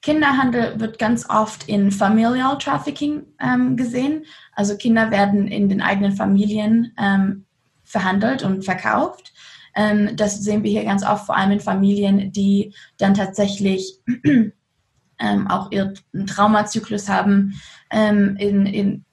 Kinderhandel wird ganz oft in Familial Trafficking ähm, gesehen. Also Kinder werden in den eigenen Familien ähm, verhandelt und verkauft. Ähm, das sehen wir hier ganz oft, vor allem in Familien, die dann tatsächlich ähm, auch ihren Traumazyklus haben. Ähm, in, in,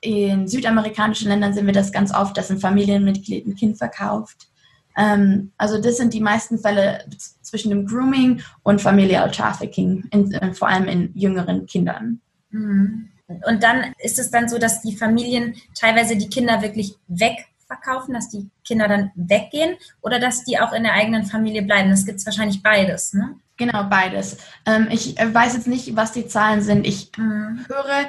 in südamerikanischen Ländern sehen wir das ganz oft, dass ein Familienmitglied ein Kind verkauft. Ähm, also das sind die meisten Fälle zwischen dem Grooming und Familial Trafficking, in, äh, vor allem in jüngeren Kindern. Mhm. Und dann ist es dann so, dass die Familien teilweise die Kinder wirklich wegverkaufen, dass die Kinder dann weggehen oder dass die auch in der eigenen Familie bleiben. Das gibt es wahrscheinlich beides, ne? Genau, beides. Ähm, ich äh, weiß jetzt nicht, was die Zahlen sind. Ich mhm. höre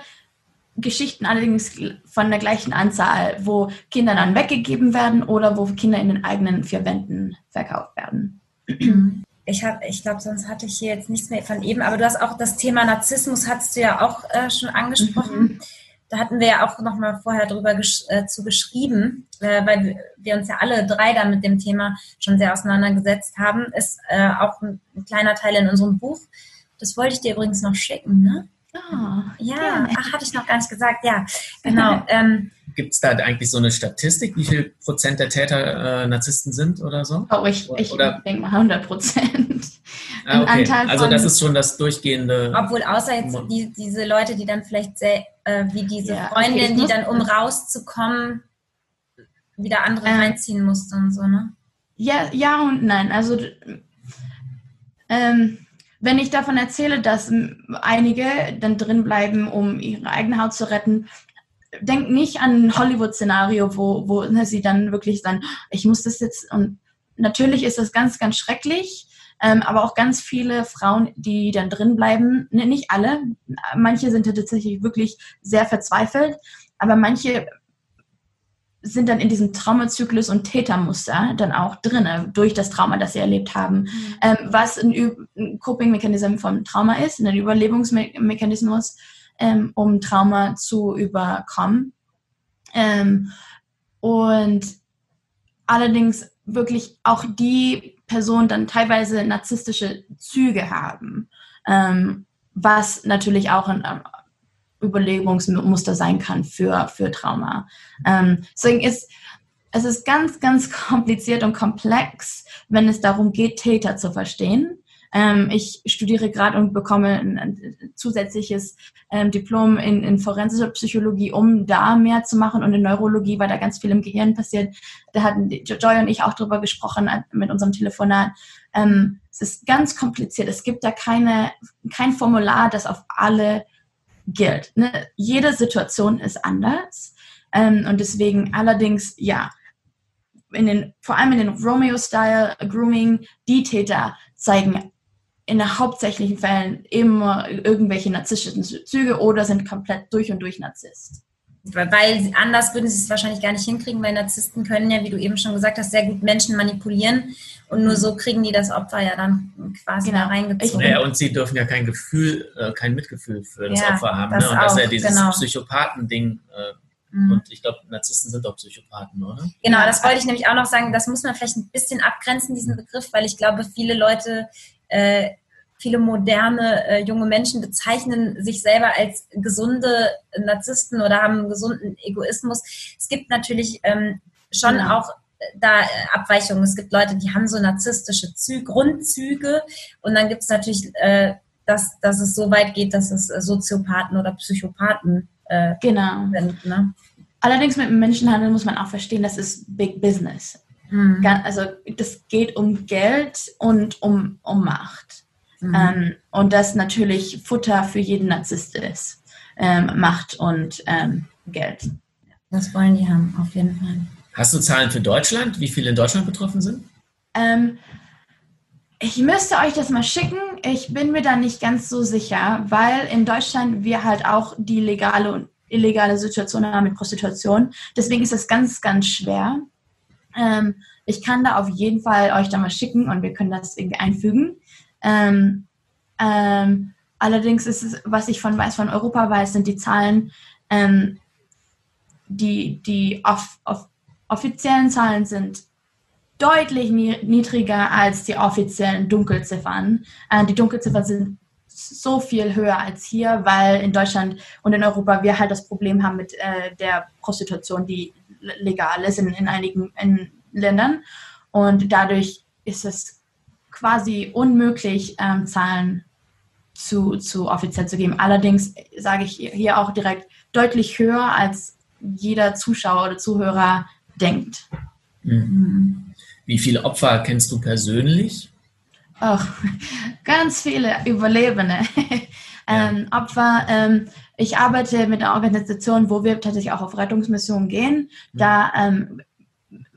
Geschichten allerdings von der gleichen Anzahl, wo Kinder dann weggegeben werden oder wo Kinder in den eigenen vier Wänden verkauft werden. Ich habe, ich glaube, sonst hatte ich hier jetzt nichts mehr von eben, aber du hast auch das Thema Narzissmus, hast du ja auch äh, schon angesprochen. Mhm. Da hatten wir ja auch noch mal vorher drüber gesch äh, zu geschrieben, äh, weil wir uns ja alle drei da mit dem Thema schon sehr auseinandergesetzt haben. Ist äh, auch ein, ein kleiner Teil in unserem Buch. Das wollte ich dir übrigens noch schicken, ne? Oh, ja, gerne. ach, hatte ich noch gar nicht gesagt. Ja, *laughs* genau. Ähm, Gibt es da eigentlich so eine Statistik, wie viel Prozent der Täter äh, Narzissten sind oder so? Oh, ich, ich denke mal 100 Prozent. Ah, okay. Also das ist schon das durchgehende... Obwohl außer jetzt die, diese Leute, die dann vielleicht sehr, äh, wie diese ja, Freundin, okay, die dann, um rauszukommen, wieder andere ähm, reinziehen musste und so, ne? Ja, ja und nein. Also ähm, wenn ich davon erzähle, dass einige dann drin bleiben, um ihre eigene Haut zu retten, denk nicht an ein Hollywood-Szenario, wo, wo ne, sie dann wirklich sagen, ich muss das jetzt und natürlich ist das ganz, ganz schrecklich, ähm, aber auch ganz viele Frauen, die dann drin bleiben, ne, nicht alle, manche sind tatsächlich wirklich sehr verzweifelt, aber manche sind dann in diesem Traumazyklus und Tätermuster dann auch drin, durch das Trauma, das sie erlebt haben. Mhm. Ähm, was ein, ein Coping-Mechanismus vom Trauma ist, ein Überlebungsmechanismus, ähm, um Trauma zu überkommen. Ähm, und allerdings wirklich auch die Personen dann teilweise narzisstische Züge haben, ähm, was natürlich auch ein Überlegungsmuster sein kann für, für Trauma. Ähm, deswegen ist es ist ganz, ganz *laughs* kompliziert und komplex, wenn es darum geht, Täter zu verstehen. Ähm, ich studiere gerade und bekomme ein, ein zusätzliches ähm, Diplom in, in forensischer Psychologie, um da mehr zu machen und in Neurologie, weil da ganz viel im Gehirn passiert. Da hatten Joy und ich auch drüber gesprochen äh, mit unserem Telefonat. Ähm, es ist ganz kompliziert. Es gibt da keine, kein Formular, das auf alle gilt. Ne? Jede Situation ist anders. Ähm, und deswegen allerdings, ja, in den, vor allem in den Romeo-Style Grooming, die Täter zeigen in den hauptsächlichen Fällen immer irgendwelche narzisstischen Züge oder sind komplett durch und durch Narzisst. Weil anders würden sie es wahrscheinlich gar nicht hinkriegen, weil Narzissten können ja, wie du eben schon gesagt hast, sehr gut Menschen manipulieren und nur so kriegen die das Opfer ja dann quasi genau. da reingezogen. Ja, und sie dürfen ja kein Gefühl, äh, kein Mitgefühl für das ja, Opfer haben. Das ne? Und auch, das ist ja dieses genau. Psychopathen-Ding. Äh, Mhm. Und ich glaube, Narzissten sind auch Psychopathen, oder? Genau, das wollte ich nämlich auch noch sagen. Das muss man vielleicht ein bisschen abgrenzen, diesen Begriff, weil ich glaube, viele Leute, äh, viele moderne äh, junge Menschen bezeichnen sich selber als gesunde Narzissten oder haben einen gesunden Egoismus. Es gibt natürlich ähm, schon genau. auch äh, da äh, Abweichungen. Es gibt Leute, die haben so narzisstische Zü Grundzüge und dann gibt es natürlich, äh, dass, dass es so weit geht, dass es Soziopathen oder Psychopathen äh, genau. sind. Ne? Allerdings mit dem Menschenhandel muss man auch verstehen, das ist Big Business. Mhm. Also das geht um Geld und um, um Macht. Mhm. Ähm, und das natürlich Futter für jeden Narzisst ist. Ähm, Macht und ähm, Geld. Das wollen die haben, auf jeden Fall. Hast du Zahlen für Deutschland, wie viele in Deutschland betroffen sind? Ähm, ich müsste euch das mal schicken. Ich bin mir da nicht ganz so sicher, weil in Deutschland wir halt auch die legale und illegale Situation haben mit Prostitution. Deswegen ist das ganz, ganz schwer. Ähm, ich kann da auf jeden Fall euch da mal schicken und wir können das irgendwie einfügen. Ähm, ähm, allerdings ist es, was ich von weiß, von Europa weiß, sind die Zahlen, ähm, die, die off, off, offiziellen Zahlen sind deutlich niedriger als die offiziellen Dunkelziffern. Äh, die Dunkelziffern sind so viel höher als hier, weil in Deutschland und in Europa wir halt das Problem haben mit äh, der Prostitution, die legal ist in, in einigen in Ländern. Und dadurch ist es quasi unmöglich, ähm, Zahlen zu, zu offiziell zu geben. Allerdings sage ich hier auch direkt deutlich höher, als jeder Zuschauer oder Zuhörer denkt. Mhm. Wie viele Opfer kennst du persönlich? Oh, *laughs* ganz viele Überlebende. *laughs* ähm, Opfer. Ähm, ich arbeite mit einer Organisation, wo wir tatsächlich auch auf Rettungsmissionen gehen. Mhm. Da ähm,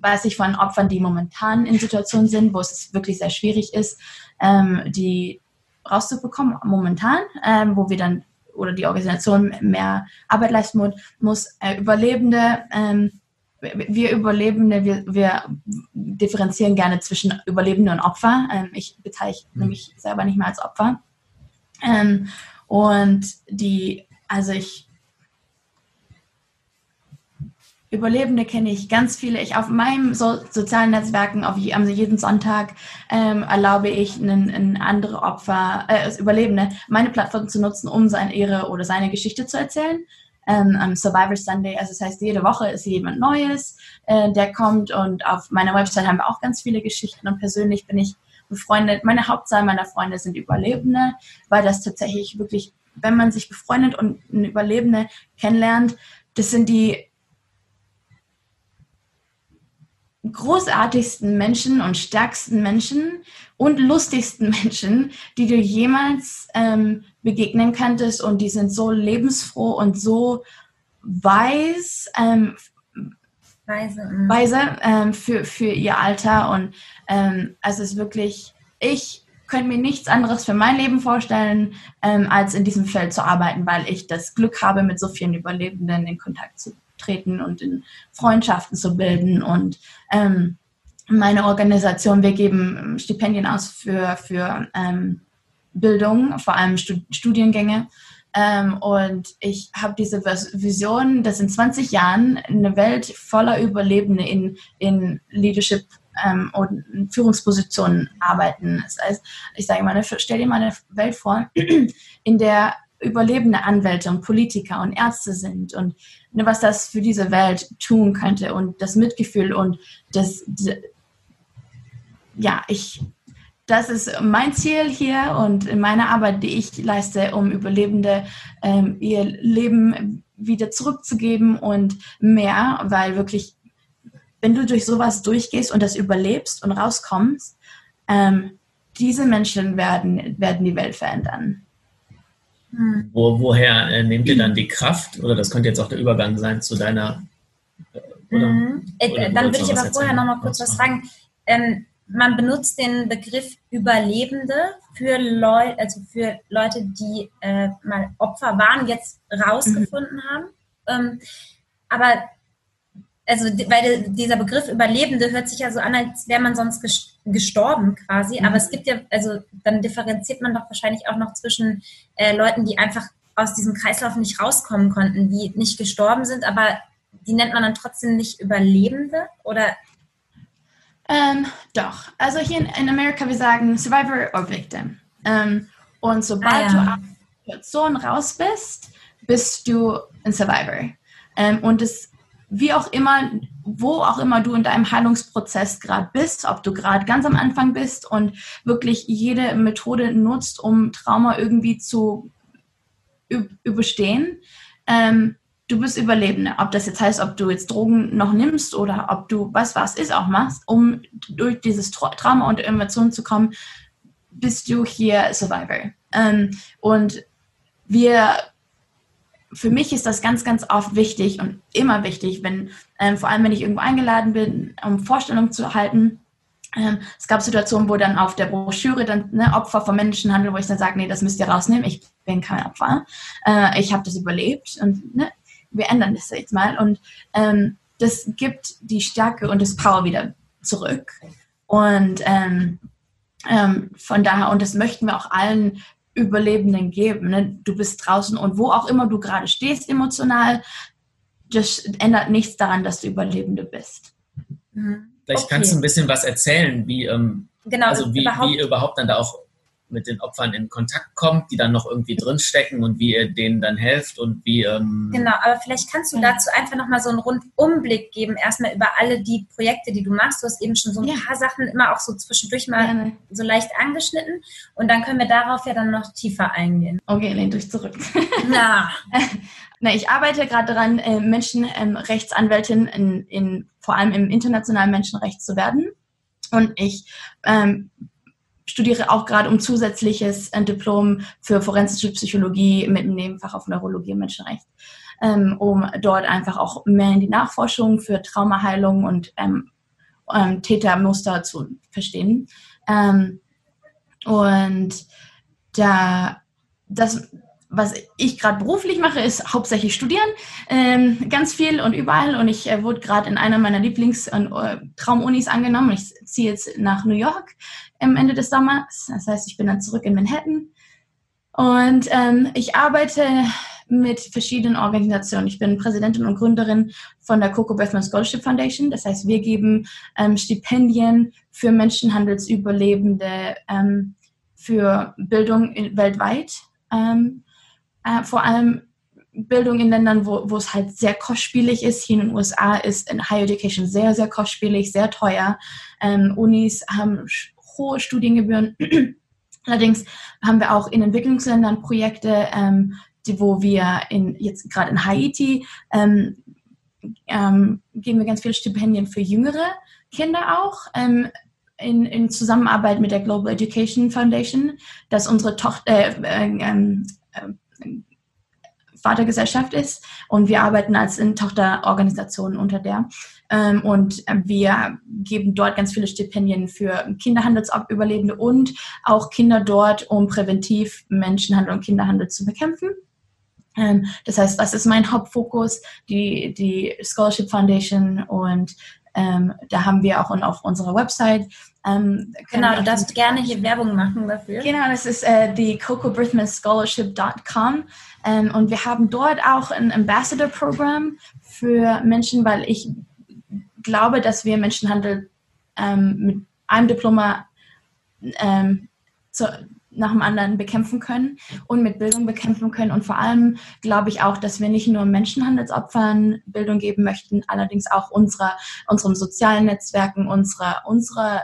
weiß ich von Opfern, die momentan in Situationen sind, wo es wirklich sehr schwierig ist, ähm, die rauszubekommen, momentan, ähm, wo wir dann oder die Organisation mehr Arbeit leisten muss. Äh, Überlebende ähm, wir Überlebende, wir, wir differenzieren gerne zwischen Überlebende und Opfer. Ähm, ich bezeichne mhm. mich selber nicht mehr als Opfer. Ähm, und die, also ich, Überlebende kenne ich ganz viele. Ich auf meinem so, sozialen Netzwerken, auf also jeden Sonntag ähm, erlaube ich einen, einen andere Opfer, äh, Überlebende, meine Plattform zu nutzen, um seine ihre oder seine Geschichte zu erzählen ähm, am Survivor Sunday. Also das heißt, jede Woche ist jemand Neues, äh, der kommt und auf meiner Website haben wir auch ganz viele Geschichten und persönlich bin ich befreundet. Meine Hauptzahl meiner Freunde sind Überlebende, weil das tatsächlich wirklich, wenn man sich befreundet und eine Überlebende kennenlernt, das sind die großartigsten Menschen und stärksten Menschen und lustigsten *laughs* Menschen, die du jemals ähm, begegnen könntest. Und die sind so lebensfroh und so weiß, ähm, weise, mhm. weise ähm, für, für ihr Alter. Und ähm, es ist wirklich, ich könnte mir nichts anderes für mein Leben vorstellen, ähm, als in diesem Feld zu arbeiten, weil ich das Glück habe, mit so vielen Überlebenden in Kontakt zu treten und in Freundschaften zu bilden. Und ähm, meine Organisation, wir geben Stipendien aus für, für ähm, Bildung, vor allem Studiengänge. Ähm, und ich habe diese Vision, dass in 20 Jahren eine Welt voller Überlebende in, in Leadership ähm, und Führungspositionen arbeiten. Das heißt, ich sage mal, stell dir mal eine Welt vor, *clears throat* in der überlebende Anwälte und Politiker und Ärzte sind und ne, was das für diese Welt tun könnte und das Mitgefühl und das, ja, ich, das ist mein Ziel hier und in meiner Arbeit, die ich leiste, um Überlebende ähm, ihr Leben wieder zurückzugeben und mehr, weil wirklich, wenn du durch sowas durchgehst und das überlebst und rauskommst, ähm, diese Menschen werden, werden die Welt verändern. Hm. Wo, woher äh, nehmt ihr dann die Kraft? Oder das könnte jetzt auch der Übergang sein zu deiner. Äh, oder, mhm. oder äh, dann würde ich aber vorher noch mal kurz was fragen. Ähm, man benutzt den Begriff Überlebende für, Leu also für Leute, die äh, mal Opfer waren, jetzt rausgefunden mhm. haben. Ähm, aber also weil dieser Begriff Überlebende hört sich ja so an, als wäre man sonst gestorben quasi. Mhm. Aber es gibt ja, also dann differenziert man doch wahrscheinlich auch noch zwischen äh, Leuten, die einfach aus diesem Kreislauf nicht rauskommen konnten, die nicht gestorben sind, aber die nennt man dann trotzdem nicht Überlebende oder ähm, doch. Also hier in, in, Amerika, wir sagen Survivor or Victim. Ähm, und sobald ah, ja. du aus der Situation raus bist, bist du ein Survivor. Ähm, und es, wie auch immer, wo auch immer du in deinem Heilungsprozess gerade bist, ob du gerade ganz am Anfang bist und wirklich jede Methode nutzt, um Trauma irgendwie zu überstehen, ähm, du bist Überlebende. Ob das jetzt heißt, ob du jetzt Drogen noch nimmst oder ob du was was ist auch machst, um durch dieses Trauma und Emotionen zu kommen, bist du hier Survivor. Ähm, und wir, für mich ist das ganz, ganz oft wichtig und immer wichtig, wenn, ähm, vor allem wenn ich irgendwo eingeladen bin, um Vorstellungen zu halten, ähm, es gab Situationen, wo dann auf der Broschüre dann ne, Opfer von Menschenhandel, wo ich dann sage, nee, das müsst ihr rausnehmen, ich bin kein Opfer, äh, ich habe das überlebt und ne, wir ändern das jetzt mal. Und ähm, das gibt die Stärke und das Power wieder zurück. Und ähm, ähm, von daher, und das möchten wir auch allen Überlebenden geben. Ne? Du bist draußen und wo auch immer du gerade stehst emotional, das ändert nichts daran, dass du Überlebende bist. Mhm. Vielleicht okay. kannst du ein bisschen was erzählen, wie, ähm, genau, also wie, überhaupt, wie überhaupt dann da auch mit den Opfern in Kontakt kommt, die dann noch irgendwie drinstecken und wie ihr denen dann helft und wie. Ähm genau, aber vielleicht kannst du dazu einfach nochmal so einen Rundumblick geben, erstmal über alle die Projekte, die du machst. Du hast eben schon so ein ja. paar Sachen immer auch so zwischendurch mal ja. so leicht angeschnitten und dann können wir darauf ja dann noch tiefer eingehen. Okay, lehnt euch zurück. *laughs* Na. *laughs* Na, ich arbeite gerade daran, äh, Menschenrechtsanwältin in, in, vor allem im internationalen Menschenrecht zu werden. Und ich ähm, studiere auch gerade um zusätzliches ein Diplom für forensische Psychologie mit einem Nebenfach auf Neurologie und Menschenrecht, ähm, um dort einfach auch mehr in die Nachforschung für Traumaheilung und ähm, ähm, Tätermuster zu verstehen. Ähm, und da das was ich gerade beruflich mache, ist hauptsächlich studieren, ähm, ganz viel und überall. Und ich äh, wurde gerade in einer meiner Lieblings-Traumunis äh, angenommen. Ich ziehe jetzt nach New York am Ende des Sommers. Das heißt, ich bin dann zurück in Manhattan. Und ähm, ich arbeite mit verschiedenen Organisationen. Ich bin Präsidentin und Gründerin von der Coco Bethman Scholarship Foundation. Das heißt, wir geben ähm, Stipendien für Menschenhandelsüberlebende ähm, für Bildung in, weltweit. Ähm, äh, vor allem Bildung in Ländern, wo, es halt sehr kostspielig ist. Hier in den USA ist in Higher Education sehr, sehr kostspielig, sehr teuer. Ähm, Unis haben hohe Studiengebühren. *clears throat* Allerdings haben wir auch in Entwicklungsländern Projekte, ähm, die, wo wir in, jetzt gerade in Haiti ähm, ähm, geben wir ganz viele Stipendien für jüngere Kinder auch. Ähm, in, in, Zusammenarbeit mit der Global Education Foundation, dass unsere Tochter, äh, äh, ähm, äh, Vatergesellschaft ist und wir arbeiten als Tochterorganisation unter der. Ähm, und wir geben dort ganz viele Stipendien für Kinderhandelsüberlebende und auch Kinder dort, um präventiv Menschenhandel und Kinderhandel zu bekämpfen. Ähm, das heißt, das ist mein Hauptfokus, die, die Scholarship Foundation und ähm, da haben wir auch auf unserer Website. Ähm, genau, du darfst gerne hier Werbung machen dafür. Genau, das ist äh, die cocobirthmanscholarship.com ähm, und wir haben dort auch ein Ambassador-Programm für Menschen, weil ich glaube, dass wir Menschenhandel ähm, mit einem Diploma ähm, zu, nach dem anderen bekämpfen können und mit Bildung bekämpfen können. Und vor allem glaube ich auch, dass wir nicht nur Menschenhandelsopfern Bildung geben möchten, allerdings auch unserer, unserem sozialen Netzwerken, unserer, unserer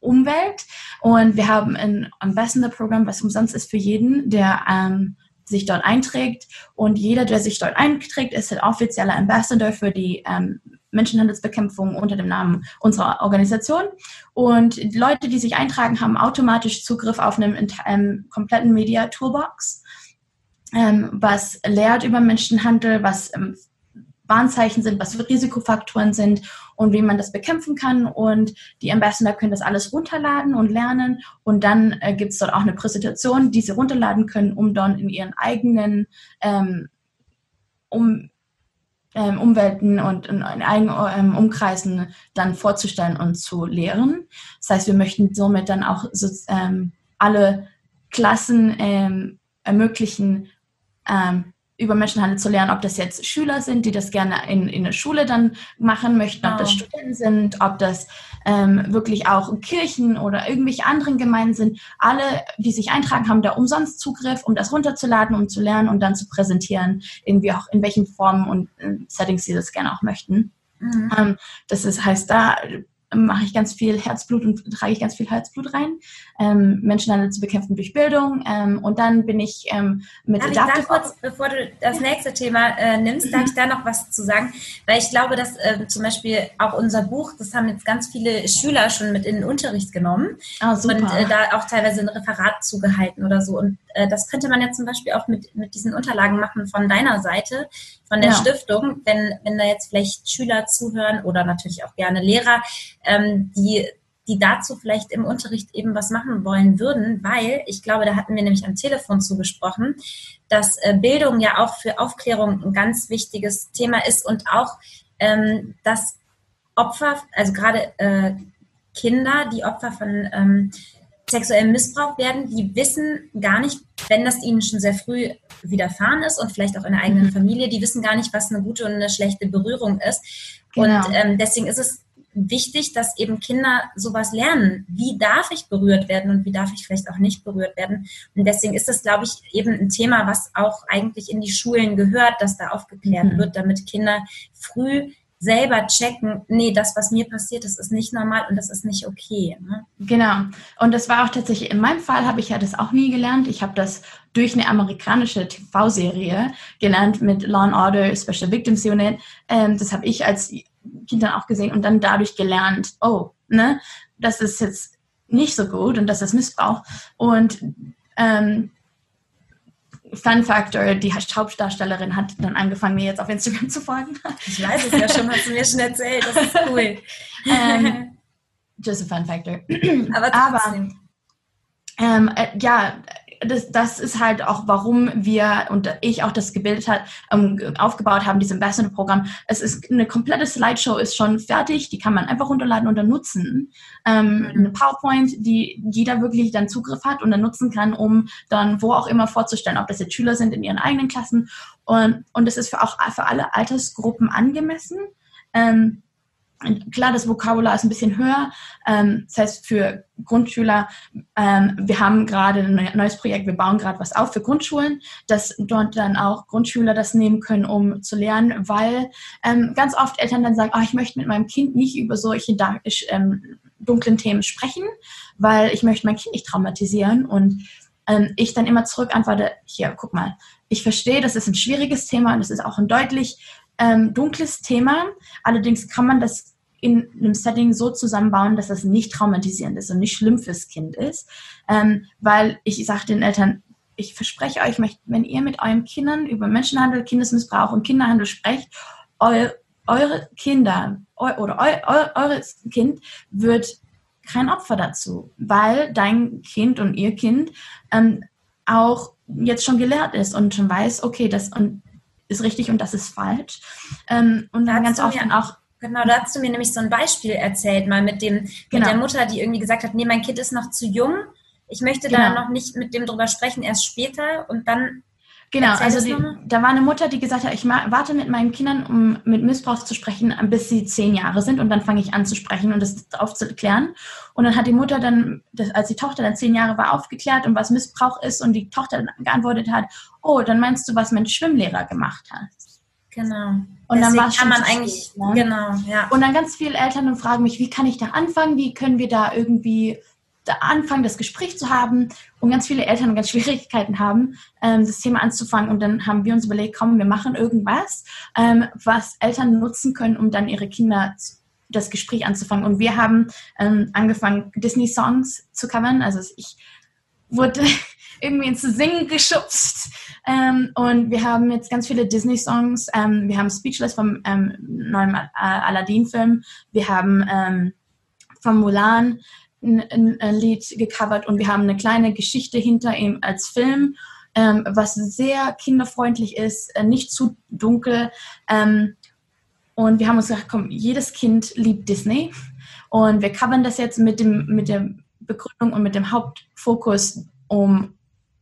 Umwelt. Und wir haben ein Ambassador-Programm, was umsonst ist für jeden, der ähm, sich dort einträgt. Und jeder, der sich dort einträgt, ist ein offizieller Ambassador für die ähm, Menschenhandelsbekämpfung unter dem Namen unserer Organisation. Und Leute, die sich eintragen, haben automatisch Zugriff auf einen ähm, kompletten Media Toolbox, ähm, was lehrt über Menschenhandel, was ähm, Warnzeichen sind, was Risikofaktoren sind und wie man das bekämpfen kann. Und die Ambassador können das alles runterladen und lernen. Und dann äh, gibt es dort auch eine Präsentation, die sie runterladen können, um dann in ihren eigenen ähm, um, ähm, Umwelten und in, in eigenen ähm, Umkreisen dann vorzustellen und zu lehren. Das heißt, wir möchten somit dann auch so, ähm, alle Klassen ähm, ermöglichen, ähm, über Menschenhandel zu lernen, ob das jetzt Schüler sind, die das gerne in, in der Schule dann machen möchten, ob das Studenten sind, ob das ähm, wirklich auch Kirchen oder irgendwelche anderen Gemeinden sind. Alle, die sich eintragen, haben da umsonst Zugriff, um das runterzuladen, um zu lernen und dann zu präsentieren, irgendwie auch in welchen Formen und äh, Settings sie das gerne auch möchten. Mhm. Ähm, das ist, heißt, da mache ich ganz viel Herzblut und trage ich ganz viel Herzblut rein, ähm, Menschenhandel zu bekämpfen durch Bildung. Ähm, und dann bin ich ähm, mit Darf Adaptive... Ich da kurz, bevor du das nächste Thema äh, nimmst, mhm. darf ich da noch was zu sagen? Weil ich glaube, dass äh, zum Beispiel auch unser Buch, das haben jetzt ganz viele Schüler schon mit in den Unterricht genommen oh, und äh, da auch teilweise ein Referat zugehalten oder so. Und äh, das könnte man ja zum Beispiel auch mit, mit diesen Unterlagen machen von deiner Seite, von der ja. Stiftung, wenn, wenn da jetzt vielleicht Schüler zuhören oder natürlich auch gerne Lehrer, ähm, die die dazu vielleicht im Unterricht eben was machen wollen würden, weil ich glaube, da hatten wir nämlich am Telefon zugesprochen, dass äh, Bildung ja auch für Aufklärung ein ganz wichtiges Thema ist und auch, ähm, dass Opfer, also gerade äh, Kinder, die Opfer von ähm, sexuellem Missbrauch werden, die wissen gar nicht, wenn das ihnen schon sehr früh widerfahren ist und vielleicht auch in der eigenen mhm. Familie, die wissen gar nicht, was eine gute und eine schlechte Berührung ist. Genau. Und ähm, deswegen ist es wichtig, dass eben Kinder sowas lernen. Wie darf ich berührt werden und wie darf ich vielleicht auch nicht berührt werden? Und deswegen ist das, glaube ich, eben ein Thema, was auch eigentlich in die Schulen gehört, dass da aufgeklärt mhm. wird, damit Kinder früh selber checken, nee, das, was mir passiert ist, ist nicht normal und das ist nicht okay. Ne? Genau. Und das war auch tatsächlich, in meinem Fall habe ich ja das auch nie gelernt. Ich habe das durch eine amerikanische TV-Serie gelernt mit Law and Order Special Victims Unit. Ähm, das habe ich als Kind dann auch gesehen und dann dadurch gelernt, oh, ne, das ist jetzt nicht so gut und das ist Missbrauch. Und ähm, Fun Factor, die Hauptdarstellerin hat dann angefangen, mir jetzt auf Instagram zu folgen. Ich weiß es ja schon, hast du mir schon erzählt, das ist cool. ähm, just a Fun Factor. Aber, Aber ähm, äh, ja, das, das ist halt auch, warum wir und ich auch das gebildet hat, ähm, aufgebaut haben, dieses Ambassador-Programm. Es ist eine komplette Slideshow ist schon fertig, die kann man einfach runterladen und dann nutzen. Ähm, mhm. Eine PowerPoint, die jeder wirklich dann Zugriff hat und dann nutzen kann, um dann wo auch immer vorzustellen, ob das jetzt Schüler sind in ihren eigenen Klassen. Und, und es ist für auch für alle Altersgruppen angemessen. Ähm, Klar, das Vokabular ist ein bisschen höher. Ähm, das heißt, für Grundschüler, ähm, wir haben gerade ein neues Projekt, wir bauen gerade was auf für Grundschulen, dass dort dann auch Grundschüler das nehmen können, um zu lernen, weil ähm, ganz oft Eltern dann sagen, oh, ich möchte mit meinem Kind nicht über solche ähm, dunklen Themen sprechen, weil ich möchte mein Kind nicht traumatisieren. Und ähm, ich dann immer zurück antworte, hier, guck mal, ich verstehe, das ist ein schwieriges Thema und es ist auch ein deutlich ähm, dunkles Thema. Allerdings kann man das in einem Setting so zusammenbauen, dass das nicht traumatisierend ist und nicht schlimm fürs Kind ist. Ähm, weil ich sage den Eltern, ich verspreche euch, wenn ihr mit euren Kindern über Menschenhandel, Kindesmissbrauch und Kinderhandel sprecht, eu, eure Kinder eu, oder eu, eu, eures Kind wird kein Opfer dazu, weil dein Kind und ihr Kind ähm, auch jetzt schon gelehrt ist und schon weiß, okay, das und ist richtig und das ist falsch. Ähm, und dann ganz oft dann auch Genau, da hast du mir nämlich so ein Beispiel erzählt, mal mit dem, genau. mit der Mutter, die irgendwie gesagt hat, nee, mein Kind ist noch zu jung, ich möchte genau. da noch nicht mit dem drüber sprechen, erst später und dann Genau, also die, da war eine Mutter, die gesagt hat, ich warte mit meinen Kindern, um mit Missbrauch zu sprechen, bis sie zehn Jahre sind und dann fange ich an zu sprechen und das aufzuklären. Und dann hat die Mutter dann, das, als die Tochter dann zehn Jahre war, aufgeklärt und was Missbrauch ist und die Tochter dann geantwortet hat, oh, dann meinst du, was mein Schwimmlehrer gemacht hat. Genau. Und Deswegen dann war kann man eigentlich, ne? genau, ja. Und dann ganz viele Eltern fragen mich, wie kann ich da anfangen? Wie können wir da irgendwie da anfangen, das Gespräch zu haben? Und ganz viele Eltern ganz Schwierigkeiten haben, ähm, das Thema anzufangen. Und dann haben wir uns überlegt, komm, wir machen irgendwas, ähm, was Eltern nutzen können, um dann ihre Kinder das Gespräch anzufangen. Und wir haben ähm, angefangen, Disney-Songs zu covern. Also ich wurde *laughs* irgendwie ins Singen geschubst. Ähm, und wir haben jetzt ganz viele Disney-Songs. Ähm, wir haben Speechless vom ähm, neuen Aladdin-Film. Wir haben ähm, von Mulan ein, ein, Lied gecovert und wir haben eine kleine Geschichte hinter ihm als Film, ähm, was sehr kinderfreundlich ist, äh, nicht zu dunkel. Ähm, und wir haben uns gesagt, komm, jedes Kind liebt Disney. Und wir covern das jetzt mit, dem, mit der Begründung und mit dem Hauptfokus, um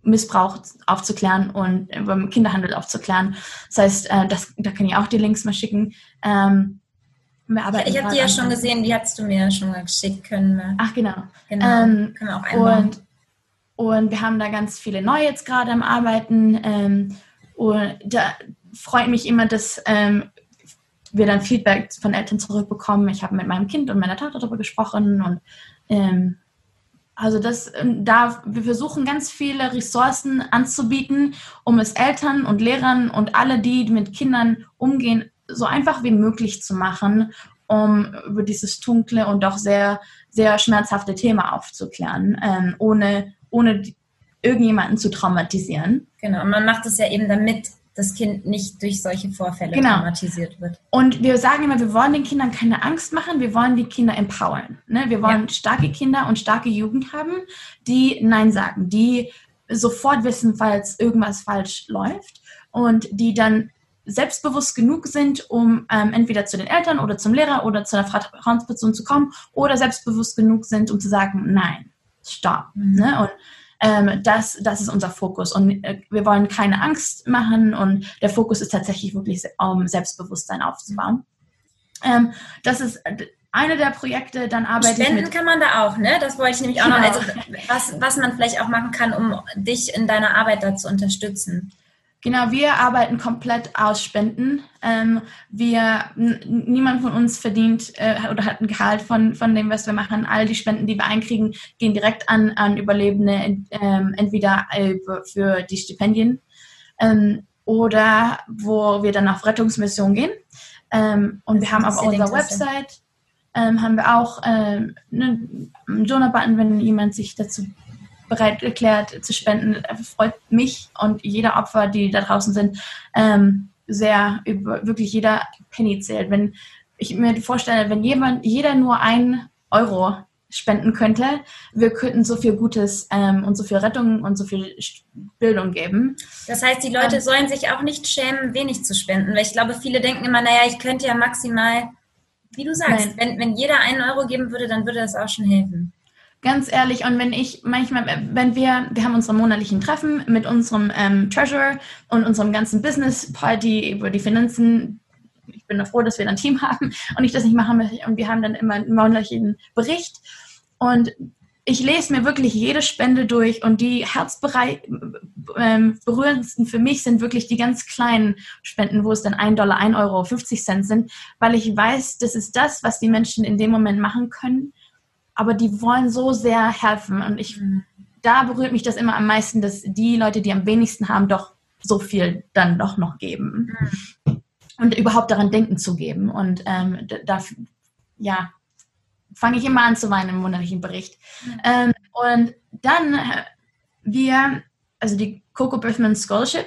Missbrauch aufzuklären und über Kinderhandel aufzuklären. Das heißt, äh, das, da kann ich auch die Links mal schicken. Ähm, ich habe die ja schon gesehen, die hast du mir schon mal geschickt können. Ach genau. genau. Ähm, können wir auch einbauen. Und, und wir haben da ganz viele neue jetzt gerade am Arbeiten. Ähm, und da freut mich immer, dass ähm, wir dann Feedback von Eltern zurückbekommen. Ich habe mit meinem Kind und meiner Tochter darüber gesprochen und ähm, also das, ähm, da, wir versuchen ganz viele Ressourcen anzubieten, um es Eltern und Lehrern und alle, die mit Kindern umgehen, so einfach wie möglich zu machen, um über dieses dunkle und doch sehr, sehr schmerzhafte Thema aufzuklären, ähm, ohne, ohne irgendjemanden zu traumatisieren. Genau, und man macht es ja eben damit das Kind nicht durch solche Vorfälle genau. traumatisiert wird. Und wir sagen immer, wir wollen den Kindern keine Angst machen, wir wollen die Kinder empowern. Ne? Wir wollen ja. starke Kinder und starke Jugend haben, die Nein sagen, die sofort wissen, falls irgendwas falsch läuft und die dann selbstbewusst genug sind, um ähm, entweder zu den Eltern oder zum Lehrer oder zu einer Vertrauensperson zu kommen oder selbstbewusst genug sind, um zu sagen, nein, stopp. Mhm. Ne? Und ähm, das, das ist unser Fokus. Und äh, wir wollen keine Angst machen und der Fokus ist tatsächlich wirklich, um Selbstbewusstsein aufzubauen. Ähm, das ist eine der Projekte, dann arbeite Spenden ich mit... kann man da auch, ne? Das wollte ich nämlich auch genau. noch. Also was, was man vielleicht auch machen kann, um dich in deiner Arbeit da zu unterstützen. Genau, wir arbeiten komplett aus Spenden. Ähm, wir, niemand von uns verdient äh, oder hat ein Gehalt von, von dem, was wir machen. All die Spenden, die wir einkriegen, gehen direkt an, an Überlebende, ähm, entweder äh, für die Stipendien ähm, oder wo wir dann auf Rettungsmission gehen. Ähm, und wir haben auf unserer Website ähm, haben wir auch ähm, einen Donor-Button, wenn jemand sich dazu bereit erklärt zu spenden. Freut mich und jeder Opfer, die da draußen sind, ähm, sehr über wirklich jeder Penny zählt. Wenn ich mir vorstelle, wenn jemand, jeder nur ein Euro spenden könnte, wir könnten so viel Gutes ähm, und so viel Rettung und so viel Bildung geben. Das heißt, die Leute ähm, sollen sich auch nicht schämen, wenig zu spenden, weil ich glaube, viele denken immer, naja, ich könnte ja maximal, wie du sagst, wenn, wenn jeder einen Euro geben würde, dann würde das auch schon helfen. Ganz ehrlich, und wenn ich manchmal, wenn wir, wir haben unsere monatlichen Treffen mit unserem ähm, Treasurer und unserem ganzen Business Party über die Finanzen, ich bin froh, dass wir ein Team *laughs* haben und ich das nicht machen möchte. Und wir haben dann immer einen monatlichen Bericht. Und ich lese mir wirklich jede Spende durch und die herzberührendsten ähm, für mich sind wirklich die ganz kleinen Spenden, wo es dann ein Dollar, ein Euro, 50 Cent sind, weil ich weiß, das ist das, was die Menschen in dem Moment machen können aber die wollen so sehr helfen. Und ich, mhm. da berührt mich das immer am meisten, dass die Leute, die am wenigsten haben, doch so viel dann doch noch geben. Mhm. Und überhaupt daran denken zu geben. Und ähm, da, ja, fange ich immer an zu weinen im monatlichen Bericht. Mhm. Ähm, und dann, äh, wir, also die Coco Birthman Scholarship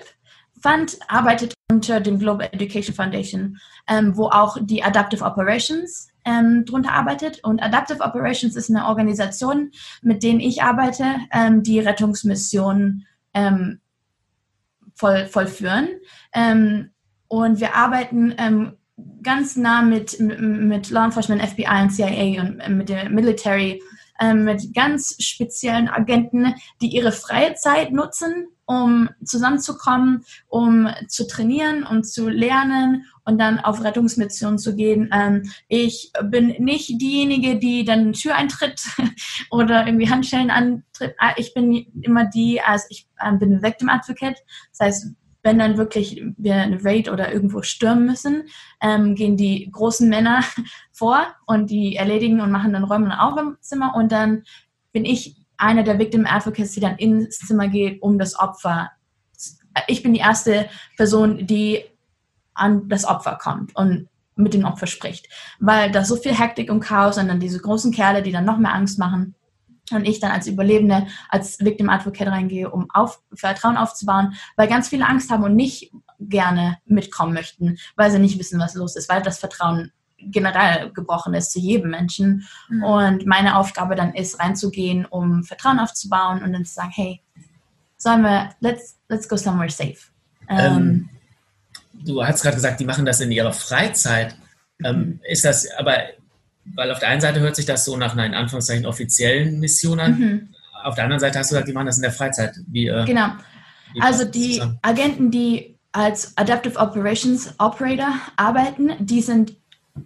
Fund arbeitet unter dem Global Education Foundation, ähm, wo auch die Adaptive Operations ähm, drunter arbeitet. Und Adaptive Operations ist eine Organisation, mit denen ich arbeite, ähm, die Rettungsmissionen ähm, voll, vollführen. Ähm, und wir arbeiten ähm, ganz nah mit, mit Law Enforcement, FBI und CIA und äh, mit der Military, ähm, mit ganz speziellen Agenten, die ihre freie Zeit nutzen, um zusammenzukommen, um zu trainieren und zu lernen und dann auf Rettungsmission zu gehen. Ähm, ich bin nicht diejenige, die dann Tür eintritt *laughs* oder irgendwie Handschellen antritt. Ah, ich bin immer die, also ich ähm, bin Victim Advocate. Das heißt, wenn dann wirklich wir eine Raid oder irgendwo stürmen müssen, ähm, gehen die großen Männer *laughs* vor und die erledigen und machen dann Räume auf im Zimmer und dann bin ich einer der Victim Advocates, die dann ins Zimmer geht, um das Opfer. Ich bin die erste Person, die an das Opfer kommt und mit dem Opfer spricht, weil da so viel Hektik und Chaos und dann diese großen Kerle, die dann noch mehr Angst machen und ich dann als Überlebende, als Victim Advocate reingehe, um auf, Vertrauen aufzubauen, weil ganz viele Angst haben und nicht gerne mitkommen möchten, weil sie nicht wissen, was los ist, weil das Vertrauen generell gebrochen ist zu jedem Menschen. Mhm. Und meine Aufgabe dann ist, reinzugehen, um Vertrauen aufzubauen und dann zu sagen, hey, sollen wir, let's, let's go somewhere safe. Ähm, ähm, du hast gerade gesagt, die machen das in ihrer Freizeit. Ähm, mhm. ist das, aber weil auf der einen Seite hört sich das so nach einer in Anführungszeichen offiziellen Mission an. Mhm. Auf der anderen Seite hast du gesagt, die machen das in der Freizeit. Wie, äh, genau. Also die zusammen? Agenten, die als Adaptive Operations Operator arbeiten, die sind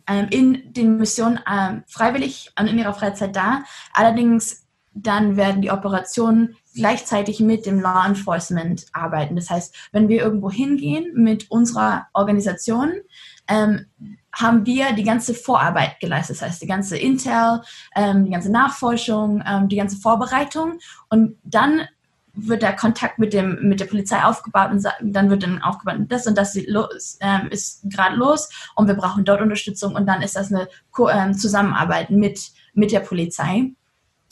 ähm, in den Missionen ähm, freiwillig und in ihrer Freizeit da. Allerdings dann werden die Operationen gleichzeitig mit dem Law Enforcement arbeiten. Das heißt, wenn wir irgendwo hingehen mit unserer Organisation, ähm, haben wir die ganze Vorarbeit geleistet. Das heißt, die ganze Intel, ähm, die ganze Nachforschung, ähm, die ganze Vorbereitung. Und dann wird der Kontakt mit, dem, mit der Polizei aufgebaut und dann wird dann aufgebaut, das und das los, ähm, ist gerade los und wir brauchen dort Unterstützung und dann ist das eine Ko ähm, Zusammenarbeit mit, mit der Polizei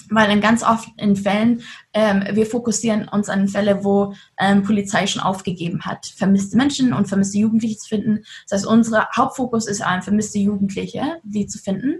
weil dann ganz oft in Fällen, ähm, wir fokussieren uns an Fälle, wo ähm, Polizei schon aufgegeben hat, vermisste Menschen und vermisste Jugendliche zu finden. Das heißt, unser Hauptfokus ist an vermisste Jugendliche, die zu finden.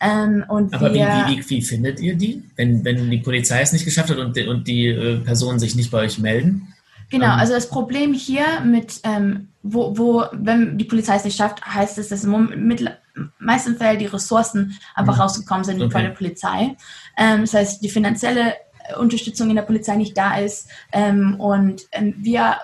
Ähm, Aber wir, wie, wie, wie, findet ihr die, wenn, wenn die Polizei es nicht geschafft hat und, und die äh, Personen sich nicht bei euch melden? Genau, ähm, also das Problem hier mit, ähm, wo, wo, wenn die Polizei es nicht schafft, heißt es, dass mit, meisten Fällen die Ressourcen einfach mhm. rausgekommen sind okay. bei der Polizei. Ähm, das heißt, die finanzielle Unterstützung in der Polizei nicht da ist ähm, und ähm, wir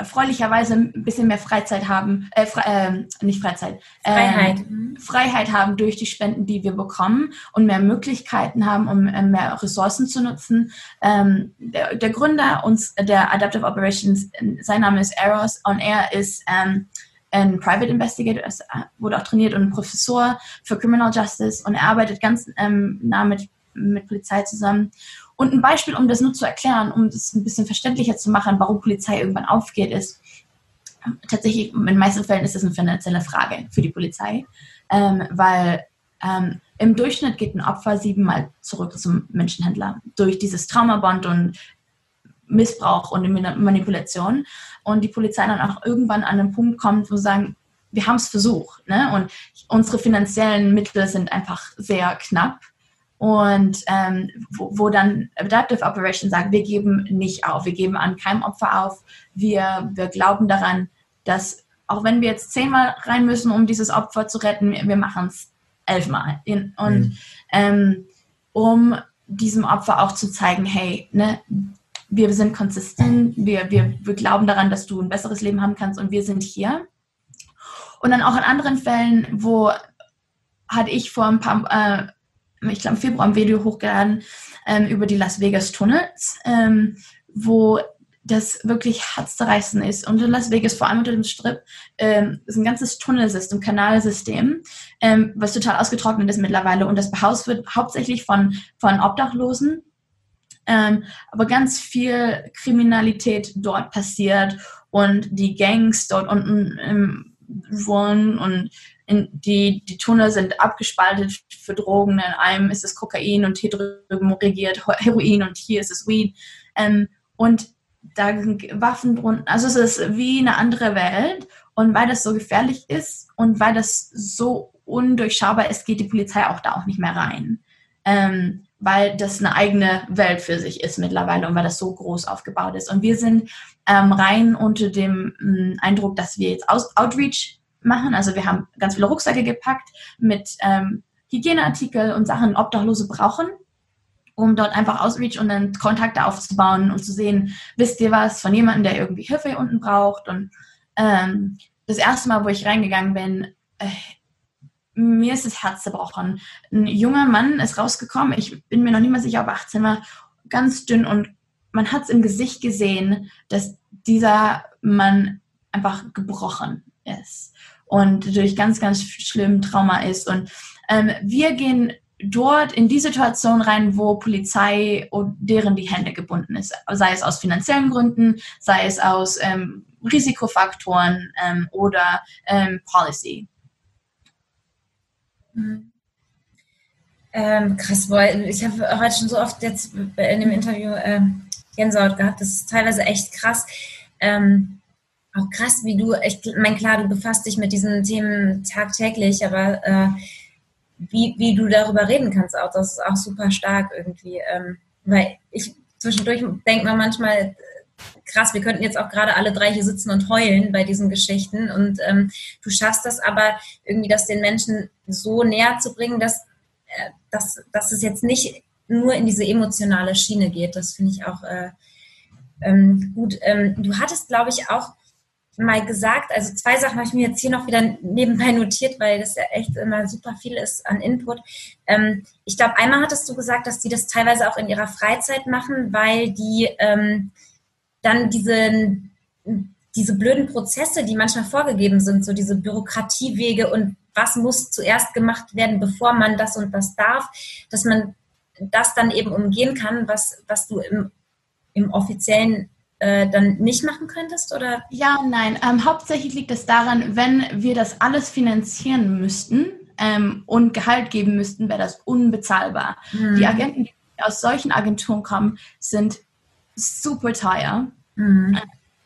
erfreulicherweise ein bisschen mehr Freizeit haben, äh, fre äh, nicht Freizeit, äh, Freiheit. Freiheit haben durch die Spenden, die wir bekommen und mehr Möglichkeiten haben, um äh, mehr Ressourcen zu nutzen. Ähm, der, der, Gründer uns der Adaptive Operations, sein Name ist Eros und er ist ähm, ein Private Investigator, äh, wurde auch trainiert und ein Professor für Criminal Justice und er arbeitet ganz ähm, nah mit, mit Polizei zusammen. Und ein Beispiel, um das nur zu erklären, um das ein bisschen verständlicher zu machen, warum Polizei irgendwann aufgeht, ist, tatsächlich, in den meisten Fällen ist das eine finanzielle Frage für die Polizei, ähm, weil ähm, im Durchschnitt geht ein Opfer siebenmal zurück zum Menschenhändler durch dieses Traumabond und Missbrauch und Manipulation. Und die Polizei dann auch irgendwann an einen Punkt kommt, wo sie sagen, wir haben es versucht ne? und unsere finanziellen Mittel sind einfach sehr knapp und ähm, wo, wo, dann Adaptive Operation sagt, wir geben nicht auf, wir geben an keinem Opfer auf, wir, wir glauben daran, dass auch wenn wir jetzt zehnmal rein müssen, um dieses Opfer zu retten, wir machen es elfmal. Und mhm. ähm, um diesem Opfer auch zu zeigen, hey, ne, wir sind konsistent, wir, wir, wir glauben daran, dass du ein besseres Leben haben kannst und wir sind hier. Und dann auch in anderen Fällen, wo hatte ich vor ein paar, äh, ich glaube im Februar ein Video hochgeladen ähm, über die Las Vegas Tunnels, ähm, wo das wirklich herzzerreißend ist. Und in Las Vegas, vor allem unter dem Strip, ähm, ist ein ganzes Tunnelsystem, Kanalsystem, ähm, was total ausgetrocknet ist mittlerweile. Und das behaust wird hauptsächlich von, von Obdachlosen ähm, aber ganz viel Kriminalität dort passiert und die Gangs dort unten im wohnen und die, die Tunnel sind abgespaltet für Drogen. In einem ist es Kokain und hier drüben regiert Heroin und hier ist es Weed. Ähm, und da sind Waffen drunter. Also es ist wie eine andere Welt. Und weil das so gefährlich ist und weil das so undurchschaubar ist, geht die Polizei auch da auch nicht mehr rein. Ähm, weil das eine eigene Welt für sich ist mittlerweile und weil das so groß aufgebaut ist. Und wir sind ähm, rein unter dem ähm, Eindruck, dass wir jetzt Aus Outreach machen. Also wir haben ganz viele Rucksäcke gepackt mit ähm, Hygieneartikel und Sachen, Obdachlose brauchen, um dort einfach Outreach und dann Kontakte aufzubauen und zu sehen, wisst ihr was von jemandem, der irgendwie Hilfe hier unten braucht. Und ähm, das erste Mal, wo ich reingegangen bin, äh, mir ist das Herz zerbrochen. Ein junger Mann ist rausgekommen, ich bin mir noch nicht mal sicher, ob 18 war, ganz dünn und man hat es im Gesicht gesehen, dass dieser Mann einfach gebrochen ist und durch ganz, ganz schlimmen Trauma ist. Und ähm, wir gehen dort in die Situation rein, wo Polizei und deren die Hände gebunden ist, sei es aus finanziellen Gründen, sei es aus ähm, Risikofaktoren ähm, oder ähm, Policy. Mhm. Ähm, krass, weil ich habe heute schon so oft jetzt in dem Interview äh, Gänsehaut gehabt. Das ist teilweise echt krass. Ähm, auch krass, wie du, ich meine, klar, du befasst dich mit diesen Themen tagtäglich, aber äh, wie, wie du darüber reden kannst, auch das ist auch super stark irgendwie. Ähm, weil ich zwischendurch denke man manchmal, krass, wir könnten jetzt auch gerade alle drei hier sitzen und heulen bei diesen Geschichten. Und ähm, du schaffst das aber irgendwie, das den Menschen so näher zu bringen, dass, äh, dass, dass es jetzt nicht nur in diese emotionale Schiene geht. Das finde ich auch äh, ähm, gut. Ähm, du hattest, glaube ich, auch mal gesagt, also zwei Sachen habe ich mir jetzt hier noch wieder nebenbei notiert, weil das ja echt immer super viel ist an Input. Ähm, ich glaube, einmal hattest du gesagt, dass die das teilweise auch in ihrer Freizeit machen, weil die ähm, dann diese, diese blöden Prozesse, die manchmal vorgegeben sind, so diese Bürokratiewege und was muss zuerst gemacht werden, bevor man das und das darf, dass man das dann eben umgehen kann, was, was du im, im offiziellen äh, dann nicht machen könntest? Oder? Ja, nein. Ähm, hauptsächlich liegt es daran, wenn wir das alles finanzieren müssten ähm, und Gehalt geben müssten, wäre das unbezahlbar. Mhm. Die Agenten, die aus solchen Agenturen kommen, sind super teuer. Mhm.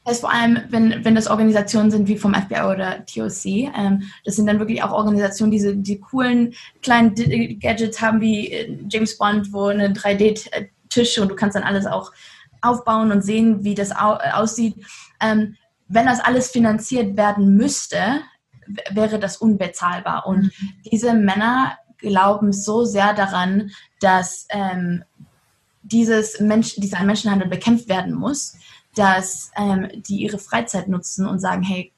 Das heißt vor allem, wenn, wenn das Organisationen sind wie vom FBI oder TOC, ähm, das sind dann wirklich auch Organisationen, die diese, die coolen kleinen Gadgets haben wie äh, James Bond, wo eine 3D-Tisch und du kannst dann alles auch aufbauen und sehen, wie das au aussieht. Ähm, wenn das alles finanziert werden müsste, wäre das unbezahlbar. Und mhm. diese Männer glauben so sehr daran, dass ähm, dieses Mensch, dieser Menschenhandel bekämpft werden muss, dass ähm, die ihre Freizeit nutzen und sagen, hey,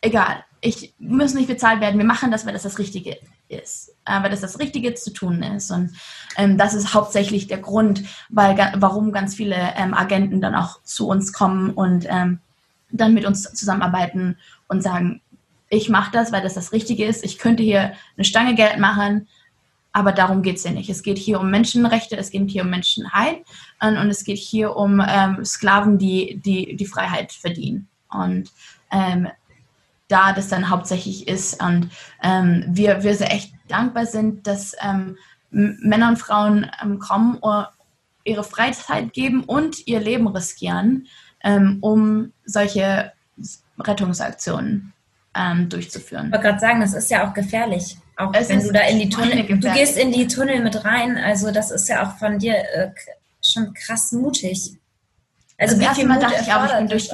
egal, ich muss nicht bezahlt werden, wir machen das, weil das das Richtige ist, äh, weil das das Richtige zu tun ist. Und ähm, das ist hauptsächlich der Grund, weil, warum ganz viele ähm, Agenten dann auch zu uns kommen und ähm, dann mit uns zusammenarbeiten und sagen, ich mache das, weil das das Richtige ist. Ich könnte hier eine Stange Geld machen, aber darum geht es ja nicht. Es geht hier um Menschenrechte, es geht hier um Menschenheit und, und es geht hier um ähm, Sklaven, die, die die Freiheit verdienen. Und ähm, da das dann hauptsächlich ist und ähm, wir, wir sehr echt dankbar sind, dass ähm, Männer und Frauen ähm, kommen, und ihre Freizeit geben und ihr Leben riskieren, ähm, um solche Rettungsaktionen ähm, durchzuführen. Ich wollte gerade sagen, das ist ja auch gefährlich. Auch es wenn du da in die Tunnel, du gehst in die Tunnel mit rein, also das ist ja auch von dir äh, schon krass mutig. Also das erste Mal dachte ich auch, ich bin durch.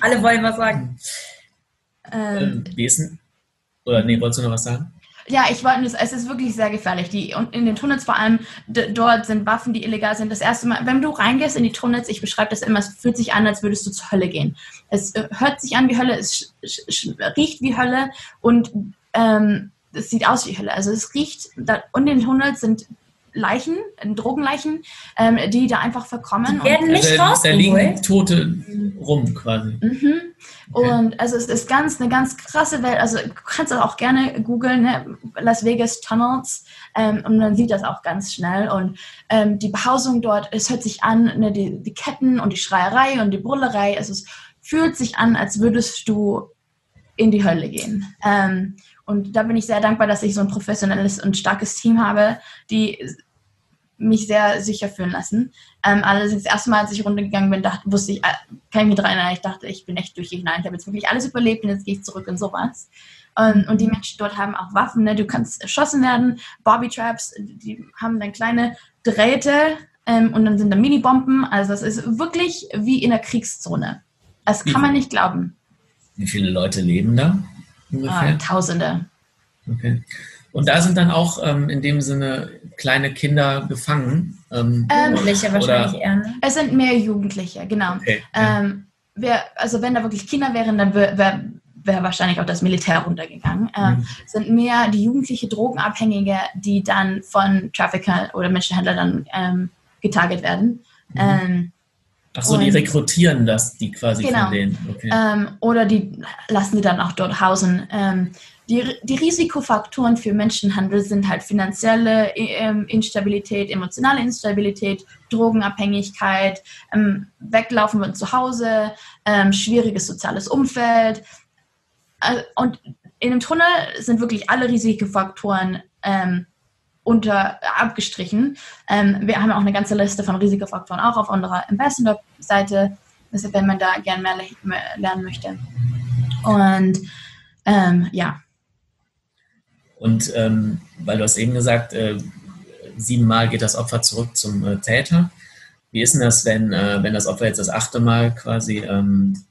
Alle wollen was sagen. Ähm, wie ist denn? Oder nee, wolltest du noch was sagen? Ja, ich wollte, es ist wirklich sehr gefährlich. Die, und in den Tunnels vor allem, dort sind Waffen, die illegal sind. Das erste Mal, wenn du reingehst in die Tunnels, ich beschreibe das immer, es fühlt sich an, als würdest du zur Hölle gehen. Es äh, hört sich an wie Hölle, es riecht wie Hölle und ähm, es sieht aus wie Hölle. Also es riecht, da, und in den Tunnels sind Leichen, Drogenleichen, ähm, die da einfach verkommen. Die werden nicht also, Da liegen Tote rum quasi. Mhm. Okay. Und also es ist ganz eine ganz krasse Welt. Also du kannst das auch gerne googeln, ne? Las Vegas Tunnels, ähm, und man sieht das auch ganz schnell. Und ähm, die Behausung dort, es hört sich an, ne, die, die Ketten und die Schreierei und die Brullerei, also es fühlt sich an, als würdest du in die Hölle gehen. Ähm, und da bin ich sehr dankbar, dass ich so ein professionelles und starkes Team habe, die mich sehr sicher fühlen lassen. Ähm, allerdings das erste Mal, als ich runtergegangen bin, dachte, wusste ich, äh, kann ich mich daran erinnern, ich dachte, ich bin echt durch hinein. Ich habe jetzt wirklich alles überlebt und jetzt gehe ich zurück in sowas. Und, und die Menschen dort haben auch Waffen, ne? du kannst erschossen werden, Bobby Traps, die haben dann kleine Drähte ähm, und dann sind da Mini-Bomben. Also es ist wirklich wie in der Kriegszone. Das kann man nicht glauben. Wie viele Leute leben da? Ungefähr? Ah, Tausende. Okay. Und da sind dann auch ähm, in dem Sinne kleine Kinder gefangen. Ähm, ähm Jugendliche wahrscheinlich eher. Ne? Es sind mehr Jugendliche, genau. Okay, ähm, wer, also wenn da wirklich Kinder wären, dann wäre wär, wär wahrscheinlich auch das Militär runtergegangen. Ähm, mhm. Sind mehr die jugendliche Drogenabhängige, die dann von Trafficker oder Menschenhändler dann ähm, getarget werden. Mhm. Ach so, und, die rekrutieren das, die quasi genau, von denen. Okay. Ähm, oder die lassen die dann auch dort hausen. Ähm, die, die Risikofaktoren für Menschenhandel sind halt finanzielle ähm, Instabilität, emotionale Instabilität, Drogenabhängigkeit, ähm, Weglaufen von zu Hause, ähm, schwieriges soziales Umfeld. Äh, und in dem Tunnel sind wirklich alle Risikofaktoren ähm, unter abgestrichen. Ähm, wir haben auch eine ganze Liste von Risikofaktoren auch auf unserer Ambassador-Seite, wenn man da gerne mehr, mehr lernen möchte. Und ähm, ja. Und ähm, weil du hast eben gesagt, äh, siebenmal geht das Opfer zurück zum äh, Täter. Wie ist denn das, wenn, äh, wenn das Opfer jetzt das achte Mal quasi ähm,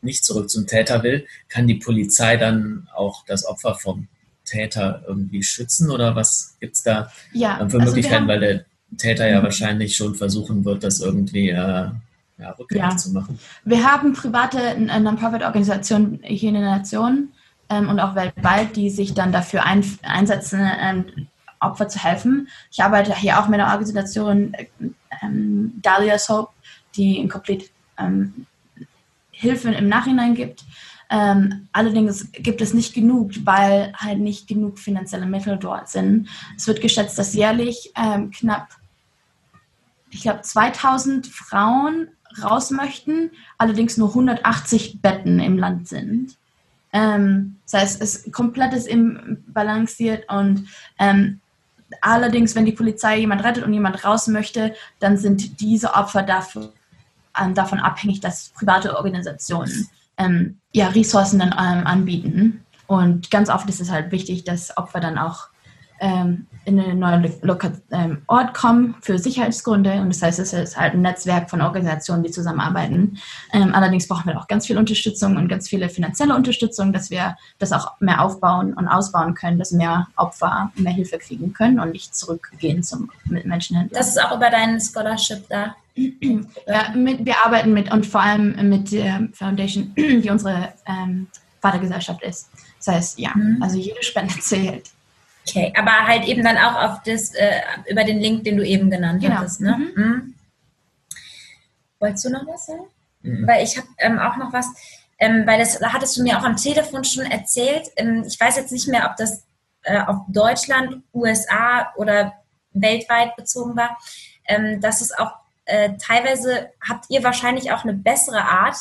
nicht zurück zum Täter will? Kann die Polizei dann auch das Opfer vom Täter irgendwie schützen oder was gibt es da ja, für also Möglichkeiten, weil der Täter ja mhm. wahrscheinlich schon versuchen wird, das irgendwie äh, ja, rückgängig ja. zu machen. Wir haben private Non-Profit-Organisationen hier in der Nation ähm, und auch weltweit, die sich dann dafür ein, einsetzen, ähm, Opfer zu helfen. Ich arbeite hier auch mit einer Organisation, ähm, Dahlia's Hope, die in komplett ähm, Hilfe im Nachhinein gibt. Ähm, allerdings gibt es nicht genug, weil halt nicht genug finanzielle Mittel dort sind. Es wird geschätzt, dass jährlich ähm, knapp, ich glaube, 2000 Frauen raus möchten, allerdings nur 180 Betten im Land sind. Ähm, das heißt, es ist komplettes imbalanciert und ähm, allerdings, wenn die Polizei jemand rettet und jemand raus möchte, dann sind diese Opfer dafür, ähm, davon abhängig, dass private Organisationen ähm, ja, Ressourcen dann ähm, anbieten. Und ganz oft ist es halt wichtig, dass Opfer dann auch ähm, in einen neuen Loka ähm, Ort kommen für Sicherheitsgründe. Und das heißt, es ist halt ein Netzwerk von Organisationen, die zusammenarbeiten. Ähm, allerdings brauchen wir auch ganz viel Unterstützung und ganz viele finanzielle Unterstützung, dass wir das auch mehr aufbauen und ausbauen können, dass mehr Opfer mehr Hilfe kriegen können und nicht zurückgehen zum Menschenhändler. Das ist auch über deinen Scholarship da. Ja, mit, wir arbeiten mit und vor allem mit der Foundation, die unsere ähm, Vatergesellschaft ist. Das heißt, ja, mhm. also jede Spende zählt. Okay, aber halt eben dann auch auf das, äh, über den Link, den du eben genannt genau. hattest. Ne? Mhm. Mhm. Wolltest du noch was sagen? Mhm. Weil ich habe ähm, auch noch was, ähm, weil das hattest du mir auch am Telefon schon erzählt. Ähm, ich weiß jetzt nicht mehr, ob das äh, auf Deutschland, USA oder weltweit bezogen war, ähm, dass es auch äh, teilweise habt ihr wahrscheinlich auch eine bessere Art,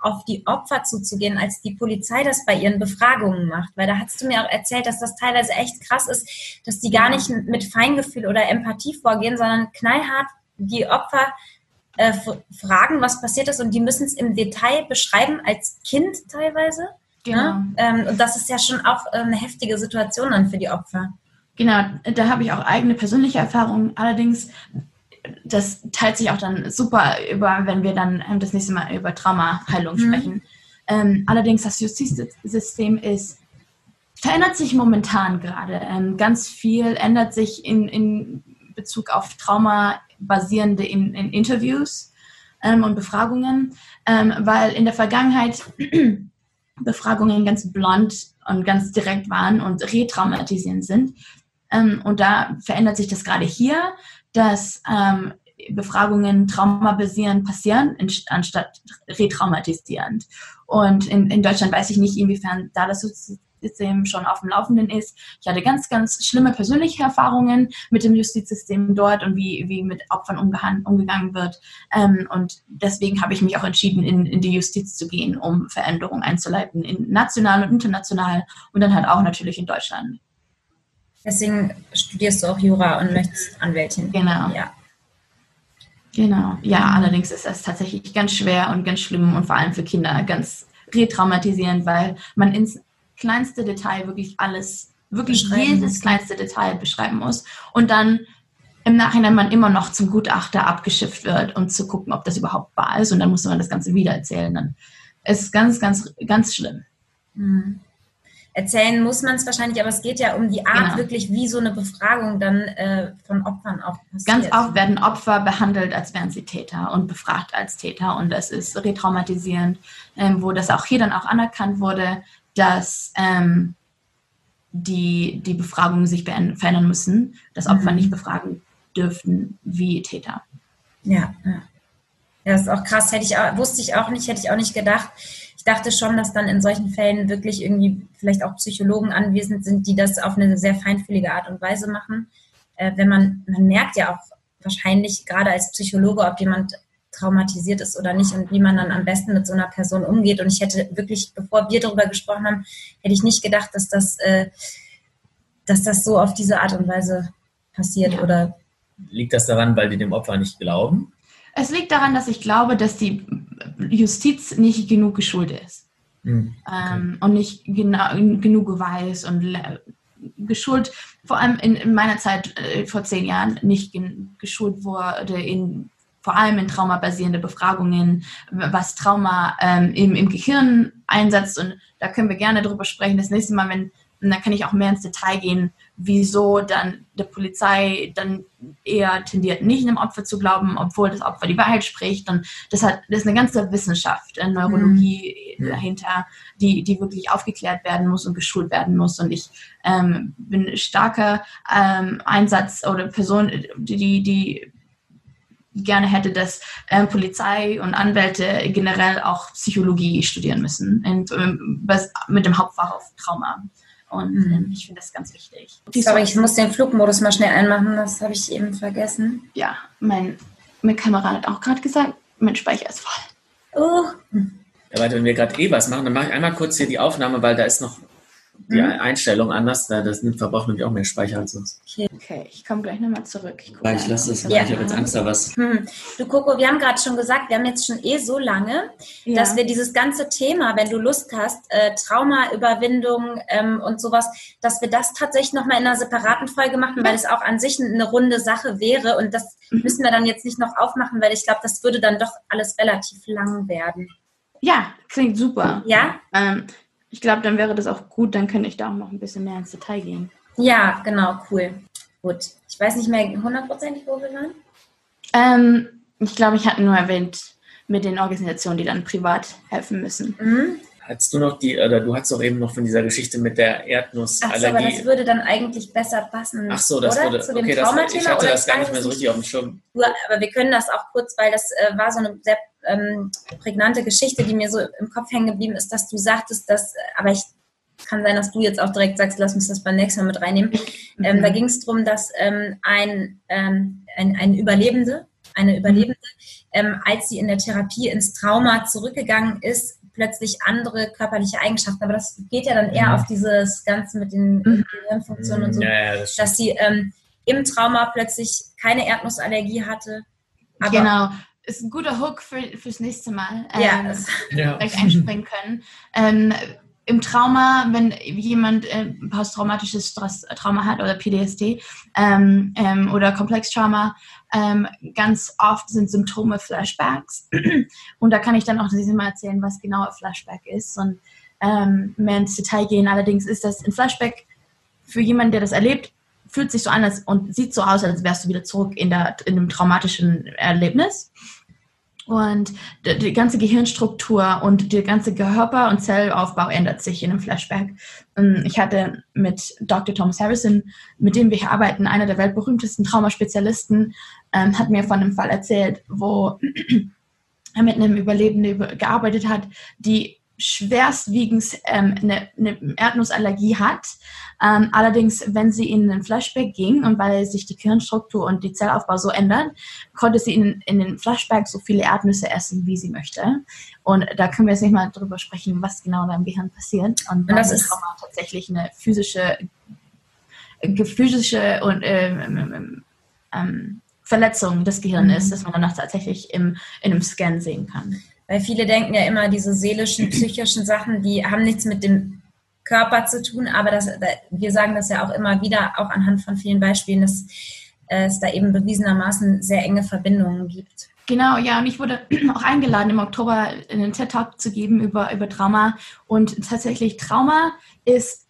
auf die Opfer zuzugehen, als die Polizei das bei ihren Befragungen macht. Weil da hast du mir auch erzählt, dass das teilweise echt krass ist, dass die gar nicht mit Feingefühl oder Empathie vorgehen, sondern knallhart die Opfer äh, fragen, was passiert ist und die müssen es im Detail beschreiben, als Kind teilweise. Ne? Genau. Ne? Ähm, und das ist ja schon auch äh, eine heftige Situation dann für die Opfer. Genau, da habe ich auch eigene persönliche Erfahrungen. Allerdings das teilt sich auch dann super über, wenn wir dann ähm, das nächste Mal über Traumaheilung mhm. sprechen. Ähm, allerdings das Justizsystem ist verändert sich momentan gerade. Ähm, ganz viel ändert sich in, in Bezug auf Trauma basierende in, in Interviews ähm, und Befragungen, ähm, weil in der Vergangenheit *clears throat* Befragungen ganz blond und ganz direkt waren und retraumatisierend sind. Ähm, und da verändert sich das gerade hier dass ähm, Befragungen traumabasierend passieren, anstatt retraumatisierend. Und in, in Deutschland weiß ich nicht, inwiefern da das System schon auf dem Laufenden ist. Ich hatte ganz, ganz schlimme persönliche Erfahrungen mit dem Justizsystem dort und wie, wie mit Opfern umgegangen wird. Ähm, und deswegen habe ich mich auch entschieden, in, in die Justiz zu gehen, um Veränderungen einzuleiten, in national und international und dann halt auch natürlich in Deutschland. Deswegen studierst du auch Jura und möchtest Anwältin. Genau. Ja. Genau. Ja, allerdings ist das tatsächlich ganz schwer und ganz schlimm und vor allem für Kinder ganz retraumatisierend, weil man ins kleinste Detail wirklich alles, wirklich jedes kleinste Detail beschreiben muss und dann im Nachhinein man immer noch zum Gutachter abgeschifft wird, um zu gucken, ob das überhaupt wahr ist und dann muss man das Ganze wieder erzählen. Dann ist es ganz, ganz, ganz schlimm. Mhm erzählen muss man es wahrscheinlich, aber es geht ja um die Art genau. wirklich, wie so eine Befragung dann äh, von Opfern auch passiert. Ganz oft werden Opfer behandelt, als wären sie Täter und befragt als Täter und das ist retraumatisierend, ähm, wo das auch hier dann auch anerkannt wurde, dass ähm, die, die Befragungen sich verändern müssen, dass Opfer mhm. nicht befragen dürften wie Täter. Ja, ja. Ja, das ist auch krass. Hätte ich auch, wusste ich auch nicht, hätte ich auch nicht gedacht. Ich dachte schon, dass dann in solchen Fällen wirklich irgendwie vielleicht auch Psychologen anwesend sind, die das auf eine sehr feinfühlige Art und Weise machen. Äh, wenn man, man merkt ja auch wahrscheinlich gerade als Psychologe, ob jemand traumatisiert ist oder nicht und wie man dann am besten mit so einer Person umgeht. Und ich hätte wirklich, bevor wir darüber gesprochen haben, hätte ich nicht gedacht, dass das, äh, dass das so auf diese Art und Weise passiert ja. oder. Liegt das daran, weil die dem Opfer nicht glauben? Es liegt daran, dass ich glaube, dass die Justiz nicht genug geschult ist. Mhm. Okay. Ähm, und nicht genau, genug weiß und geschult, vor allem in, in meiner Zeit äh, vor zehn Jahren, nicht geschult wurde in vor allem in traumabasierende Befragungen, was Trauma ähm, im, im Gehirn einsetzt. Und da können wir gerne drüber sprechen. Das nächste Mal, wenn, dann kann ich auch mehr ins Detail gehen, wieso dann der Polizei dann eher tendiert, nicht einem Opfer zu glauben, obwohl das Opfer die Wahrheit spricht. Und das hat, das ist eine ganze Wissenschaft, eine Neurologie mhm. dahinter, die, die wirklich aufgeklärt werden muss und geschult werden muss. Und ich ähm, bin starker ähm, Einsatz oder Person, die, die gerne hätte, dass ähm, Polizei und Anwälte generell auch Psychologie studieren müssen, und, ähm, mit dem Hauptfach auf Trauma. Und mhm. ähm, ich finde das ganz wichtig. Sorry, ich muss den Flugmodus mal schnell einmachen, das habe ich eben vergessen. Ja, mein, mein Kamera hat auch gerade gesagt, mein Speicher ist voll. Oh. Ja, warte, wenn wir gerade eh was machen, dann mache ich einmal kurz hier die Aufnahme, weil da ist noch die mhm. Einstellung anders. Da das verbraucht nämlich auch mehr Speicher als sonst. Okay, okay. ich komme gleich nochmal zurück. Ich, ja, ich lasse das. Ja. Ich habe jetzt Angst, da was. Hm. Du, Coco, wir haben gerade schon gesagt, wir haben jetzt schon eh so lange, ja. dass wir dieses ganze Thema, wenn du Lust hast, äh, Traumaüberwindung ähm, und sowas, dass wir das tatsächlich nochmal in einer separaten Folge machen, weil es auch an sich eine runde Sache wäre. Und das mhm. müssen wir dann jetzt nicht noch aufmachen, weil ich glaube, das würde dann doch alles relativ lang werden. Ja, klingt super. Ja? Ähm, ich glaube, dann wäre das auch gut, dann könnte ich da auch noch ein bisschen mehr ins Detail gehen. Ja, genau, cool. Gut. Ich weiß nicht mehr hundertprozentig, wo wir waren. Ähm, ich glaube, ich hatte nur erwähnt mit den Organisationen, die dann privat helfen müssen. Mhm. Hattest du noch die, oder du hast doch eben noch von dieser Geschichte mit der Erdnussallergie. Ach so, aber das würde dann eigentlich besser passen. Ach so, das oder? würde, Zu okay, das, ich hatte das gar nicht mehr so richtig auf dem Schirm. aber wir können das auch kurz, weil das äh, war so eine sehr ähm, prägnante Geschichte, die mir so im Kopf hängen geblieben ist, dass du sagtest, dass, aber ich kann sein, dass du jetzt auch direkt sagst, lass uns das beim nächsten Mal mit reinnehmen. Mhm. Ähm, da ging es darum, dass ähm, ein, ähm, ein, ein Überlebende, eine Überlebende, ähm, als sie in der Therapie ins Trauma zurückgegangen ist, plötzlich andere körperliche Eigenschaften. Aber das geht ja dann eher mhm. auf dieses Ganze mit den mhm. Gehirnfunktionen und so, ja, das dass sie im Trauma plötzlich keine Erdnussallergie hatte. genau ist ein guter Hook für, fürs nächste Mal, ähm, *laughs* ja. ja. einspringen können. Ähm, Im Trauma, wenn jemand äh, posttraumatisches Trauma hat oder PTSD ähm, ähm, oder Komplextrauma, ähm, ganz oft sind Symptome Flashbacks. *clears throat* Und da kann ich dann auch dieses Mal erzählen, was genau ein Flashback ist und ähm, mehr ins Detail gehen. Allerdings ist das ein Flashback für jemanden, der das erlebt, fühlt sich so an als, und sieht so aus, als wärst du wieder zurück in, der, in einem traumatischen Erlebnis. Und die, ganze Gehirnstruktur und der ganze Körper- und Zellaufbau ändert sich in einem Flashback. Ähm, ich hatte mit Dr. Thomas Harrison, mit dem wir hier arbeiten, einer der weltberühmtesten Traumaspezialisten, ähm, hat mir von einem Fall erzählt, wo *clears throat* er mit einem Überlebenden gearbeitet hat, die schwerstwiegend ähm, eine, eine, Erdnussallergie hat. Ähm, allerdings, wenn sie in den Flashback ging und weil sich die Gehirnstruktur und die Zellaufbau so ändern, konnte sie in, in den Flashback so viele Erdnüsse essen, wie sie möchte. Und da können wir jetzt nicht mal drüber sprechen, was genau da im Gehirn passiert. Und, und das ist Trauma tatsächlich eine physische, physische und ähm, ähm, ähm Verletzung des Gehirns mhm. ist, dass man danach tatsächlich im, in einem Scan sehen kann. Weil viele denken ja immer, diese seelischen, *clears throat* psychischen Sachen, die haben nichts mit dem Körper zu tun, aber das, wir sagen das ja auch immer wieder, auch anhand von vielen Beispielen, dass es da eben bewiesenermaßen sehr enge Verbindungen gibt. Genau, ja, und ich wurde *clears throat* auch eingeladen, im Oktober einen TED-Talk zu geben über, über Trauma. Und tatsächlich, Trauma ist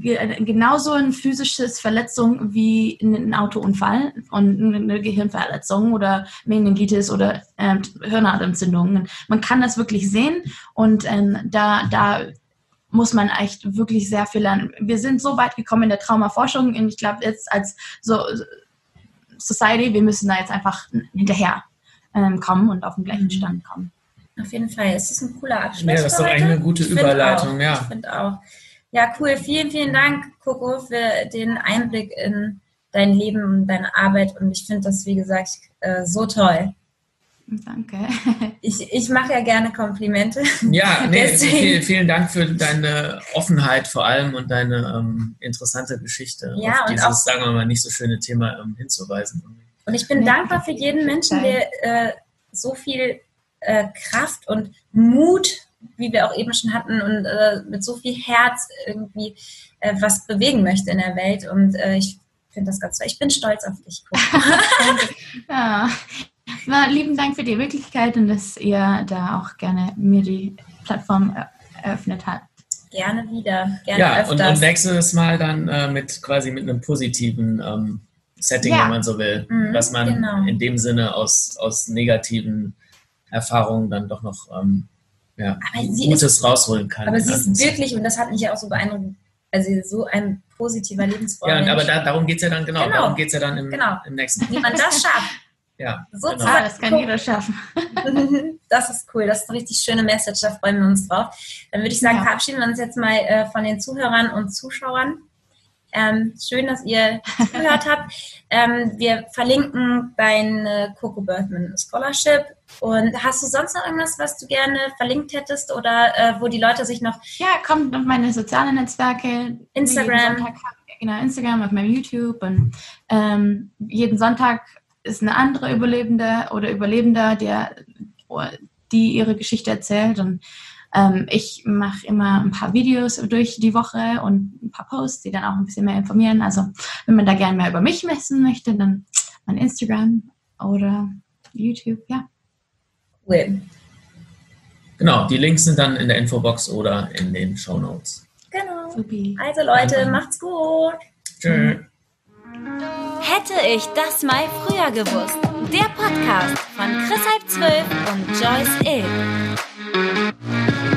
genauso eine physische Verletzung wie ein Autounfall und eine Gehirnverletzung oder Meningitis oder ähm, Hirnhautentzündungen. Man kann das wirklich sehen und ähm, da, da muss man echt wirklich sehr viel lernen. Wir sind so weit gekommen in der Traumaforschung und ich glaube jetzt als so Society, wir müssen da jetzt einfach hinterher. ähm, kommen und auf den gleichen mhm. Stand kommen. Auf jeden Fall. Es ist ein cooler Abschluss. Ja, das ist doch eigentlich eine gute ich Überleitung, ja. Ich finde auch. Ja, cool. Vielen, vielen Dank, Coco, für den Einblick in dein Leben und deine Arbeit. Und ich finde das, wie gesagt, äh, so toll. Danke. *laughs* Ich, ich mache ja gerne Komplimente. Ja, *laughs* nee, vielen, vielen Dank für deine Offenheit vor allem und deine ähm, interessante Geschichte ja, auf dieses, auch, sagen wir mal, nicht so schöne Thema ähm, hinzuweisen. Und ich bin ja, dankbar für jeden Menschen, der äh, so viel äh, Kraft und Mut, wie wir auch eben schon hatten, und äh, mit so viel Herz irgendwie äh, was bewegen möchte in der Welt. Und äh, ich finde das ganz toll. Ich bin stolz auf dich. *laughs* *laughs* ja. Na, lieben Dank für die Möglichkeit und dass ihr da auch gerne mir die Plattform eröffnet habt. Gerne wieder, gerne ja, öfters. Und, und nächstes Mal dann äh, mit quasi mit einem positiven ähm, Setting, ja. wenn man so will. Mhm, dass man genau. in dem Sinne aus, aus negativen Erfahrungen dann doch noch ähm, ja, Gutes ist, rausholen kann. Aber sie ist wirklich, und das hat mich ja auch so beeindruckt, also so ein positiver Lebensfreund. Ja, aber da, darum geht es ja dann, genau, genau. darum geht es ja dann im, genau. im nächsten Wie man das schafft. *laughs* Ja, so genau. ah, das kann jeder schaffen. *laughs* das ist cool, das ist eine richtig schöne Message, da freuen wir uns drauf. Dann würde ich sagen, ja. verabschieden wir uns jetzt mal äh, von den Zuhörern und Zuschauern. Ähm, schön, dass ihr *laughs* gehört habt. Ähm, wir verlinken deine Coco Birthman Scholarship. Und hast du sonst noch irgendwas, was du gerne verlinkt hättest oder äh, wo die Leute sich noch. Ja, kommt auf meine sozialen Netzwerke. Instagram. Sonntag, genau, Instagram, auf meinem YouTube. Und ähm, jeden Sonntag ist eine andere Überlebende oder Überlebender, der, die ihre Geschichte erzählt. Und ähm, ich mache immer ein paar Videos durch die Woche und ein paar Posts, die dann auch ein bisschen mehr informieren. Also wenn man da gerne mehr über mich messen möchte, dann mein Instagram oder YouTube, ja. Cool. Genau, die Links sind dann in der Infobox oder in den Show Notes. Genau. Supi. Also Leute, macht's gut. Tschüss. Hätte ich das mal früher gewusst. Der Podcast von Chris Halb 12 und Joyce Ill. Bye.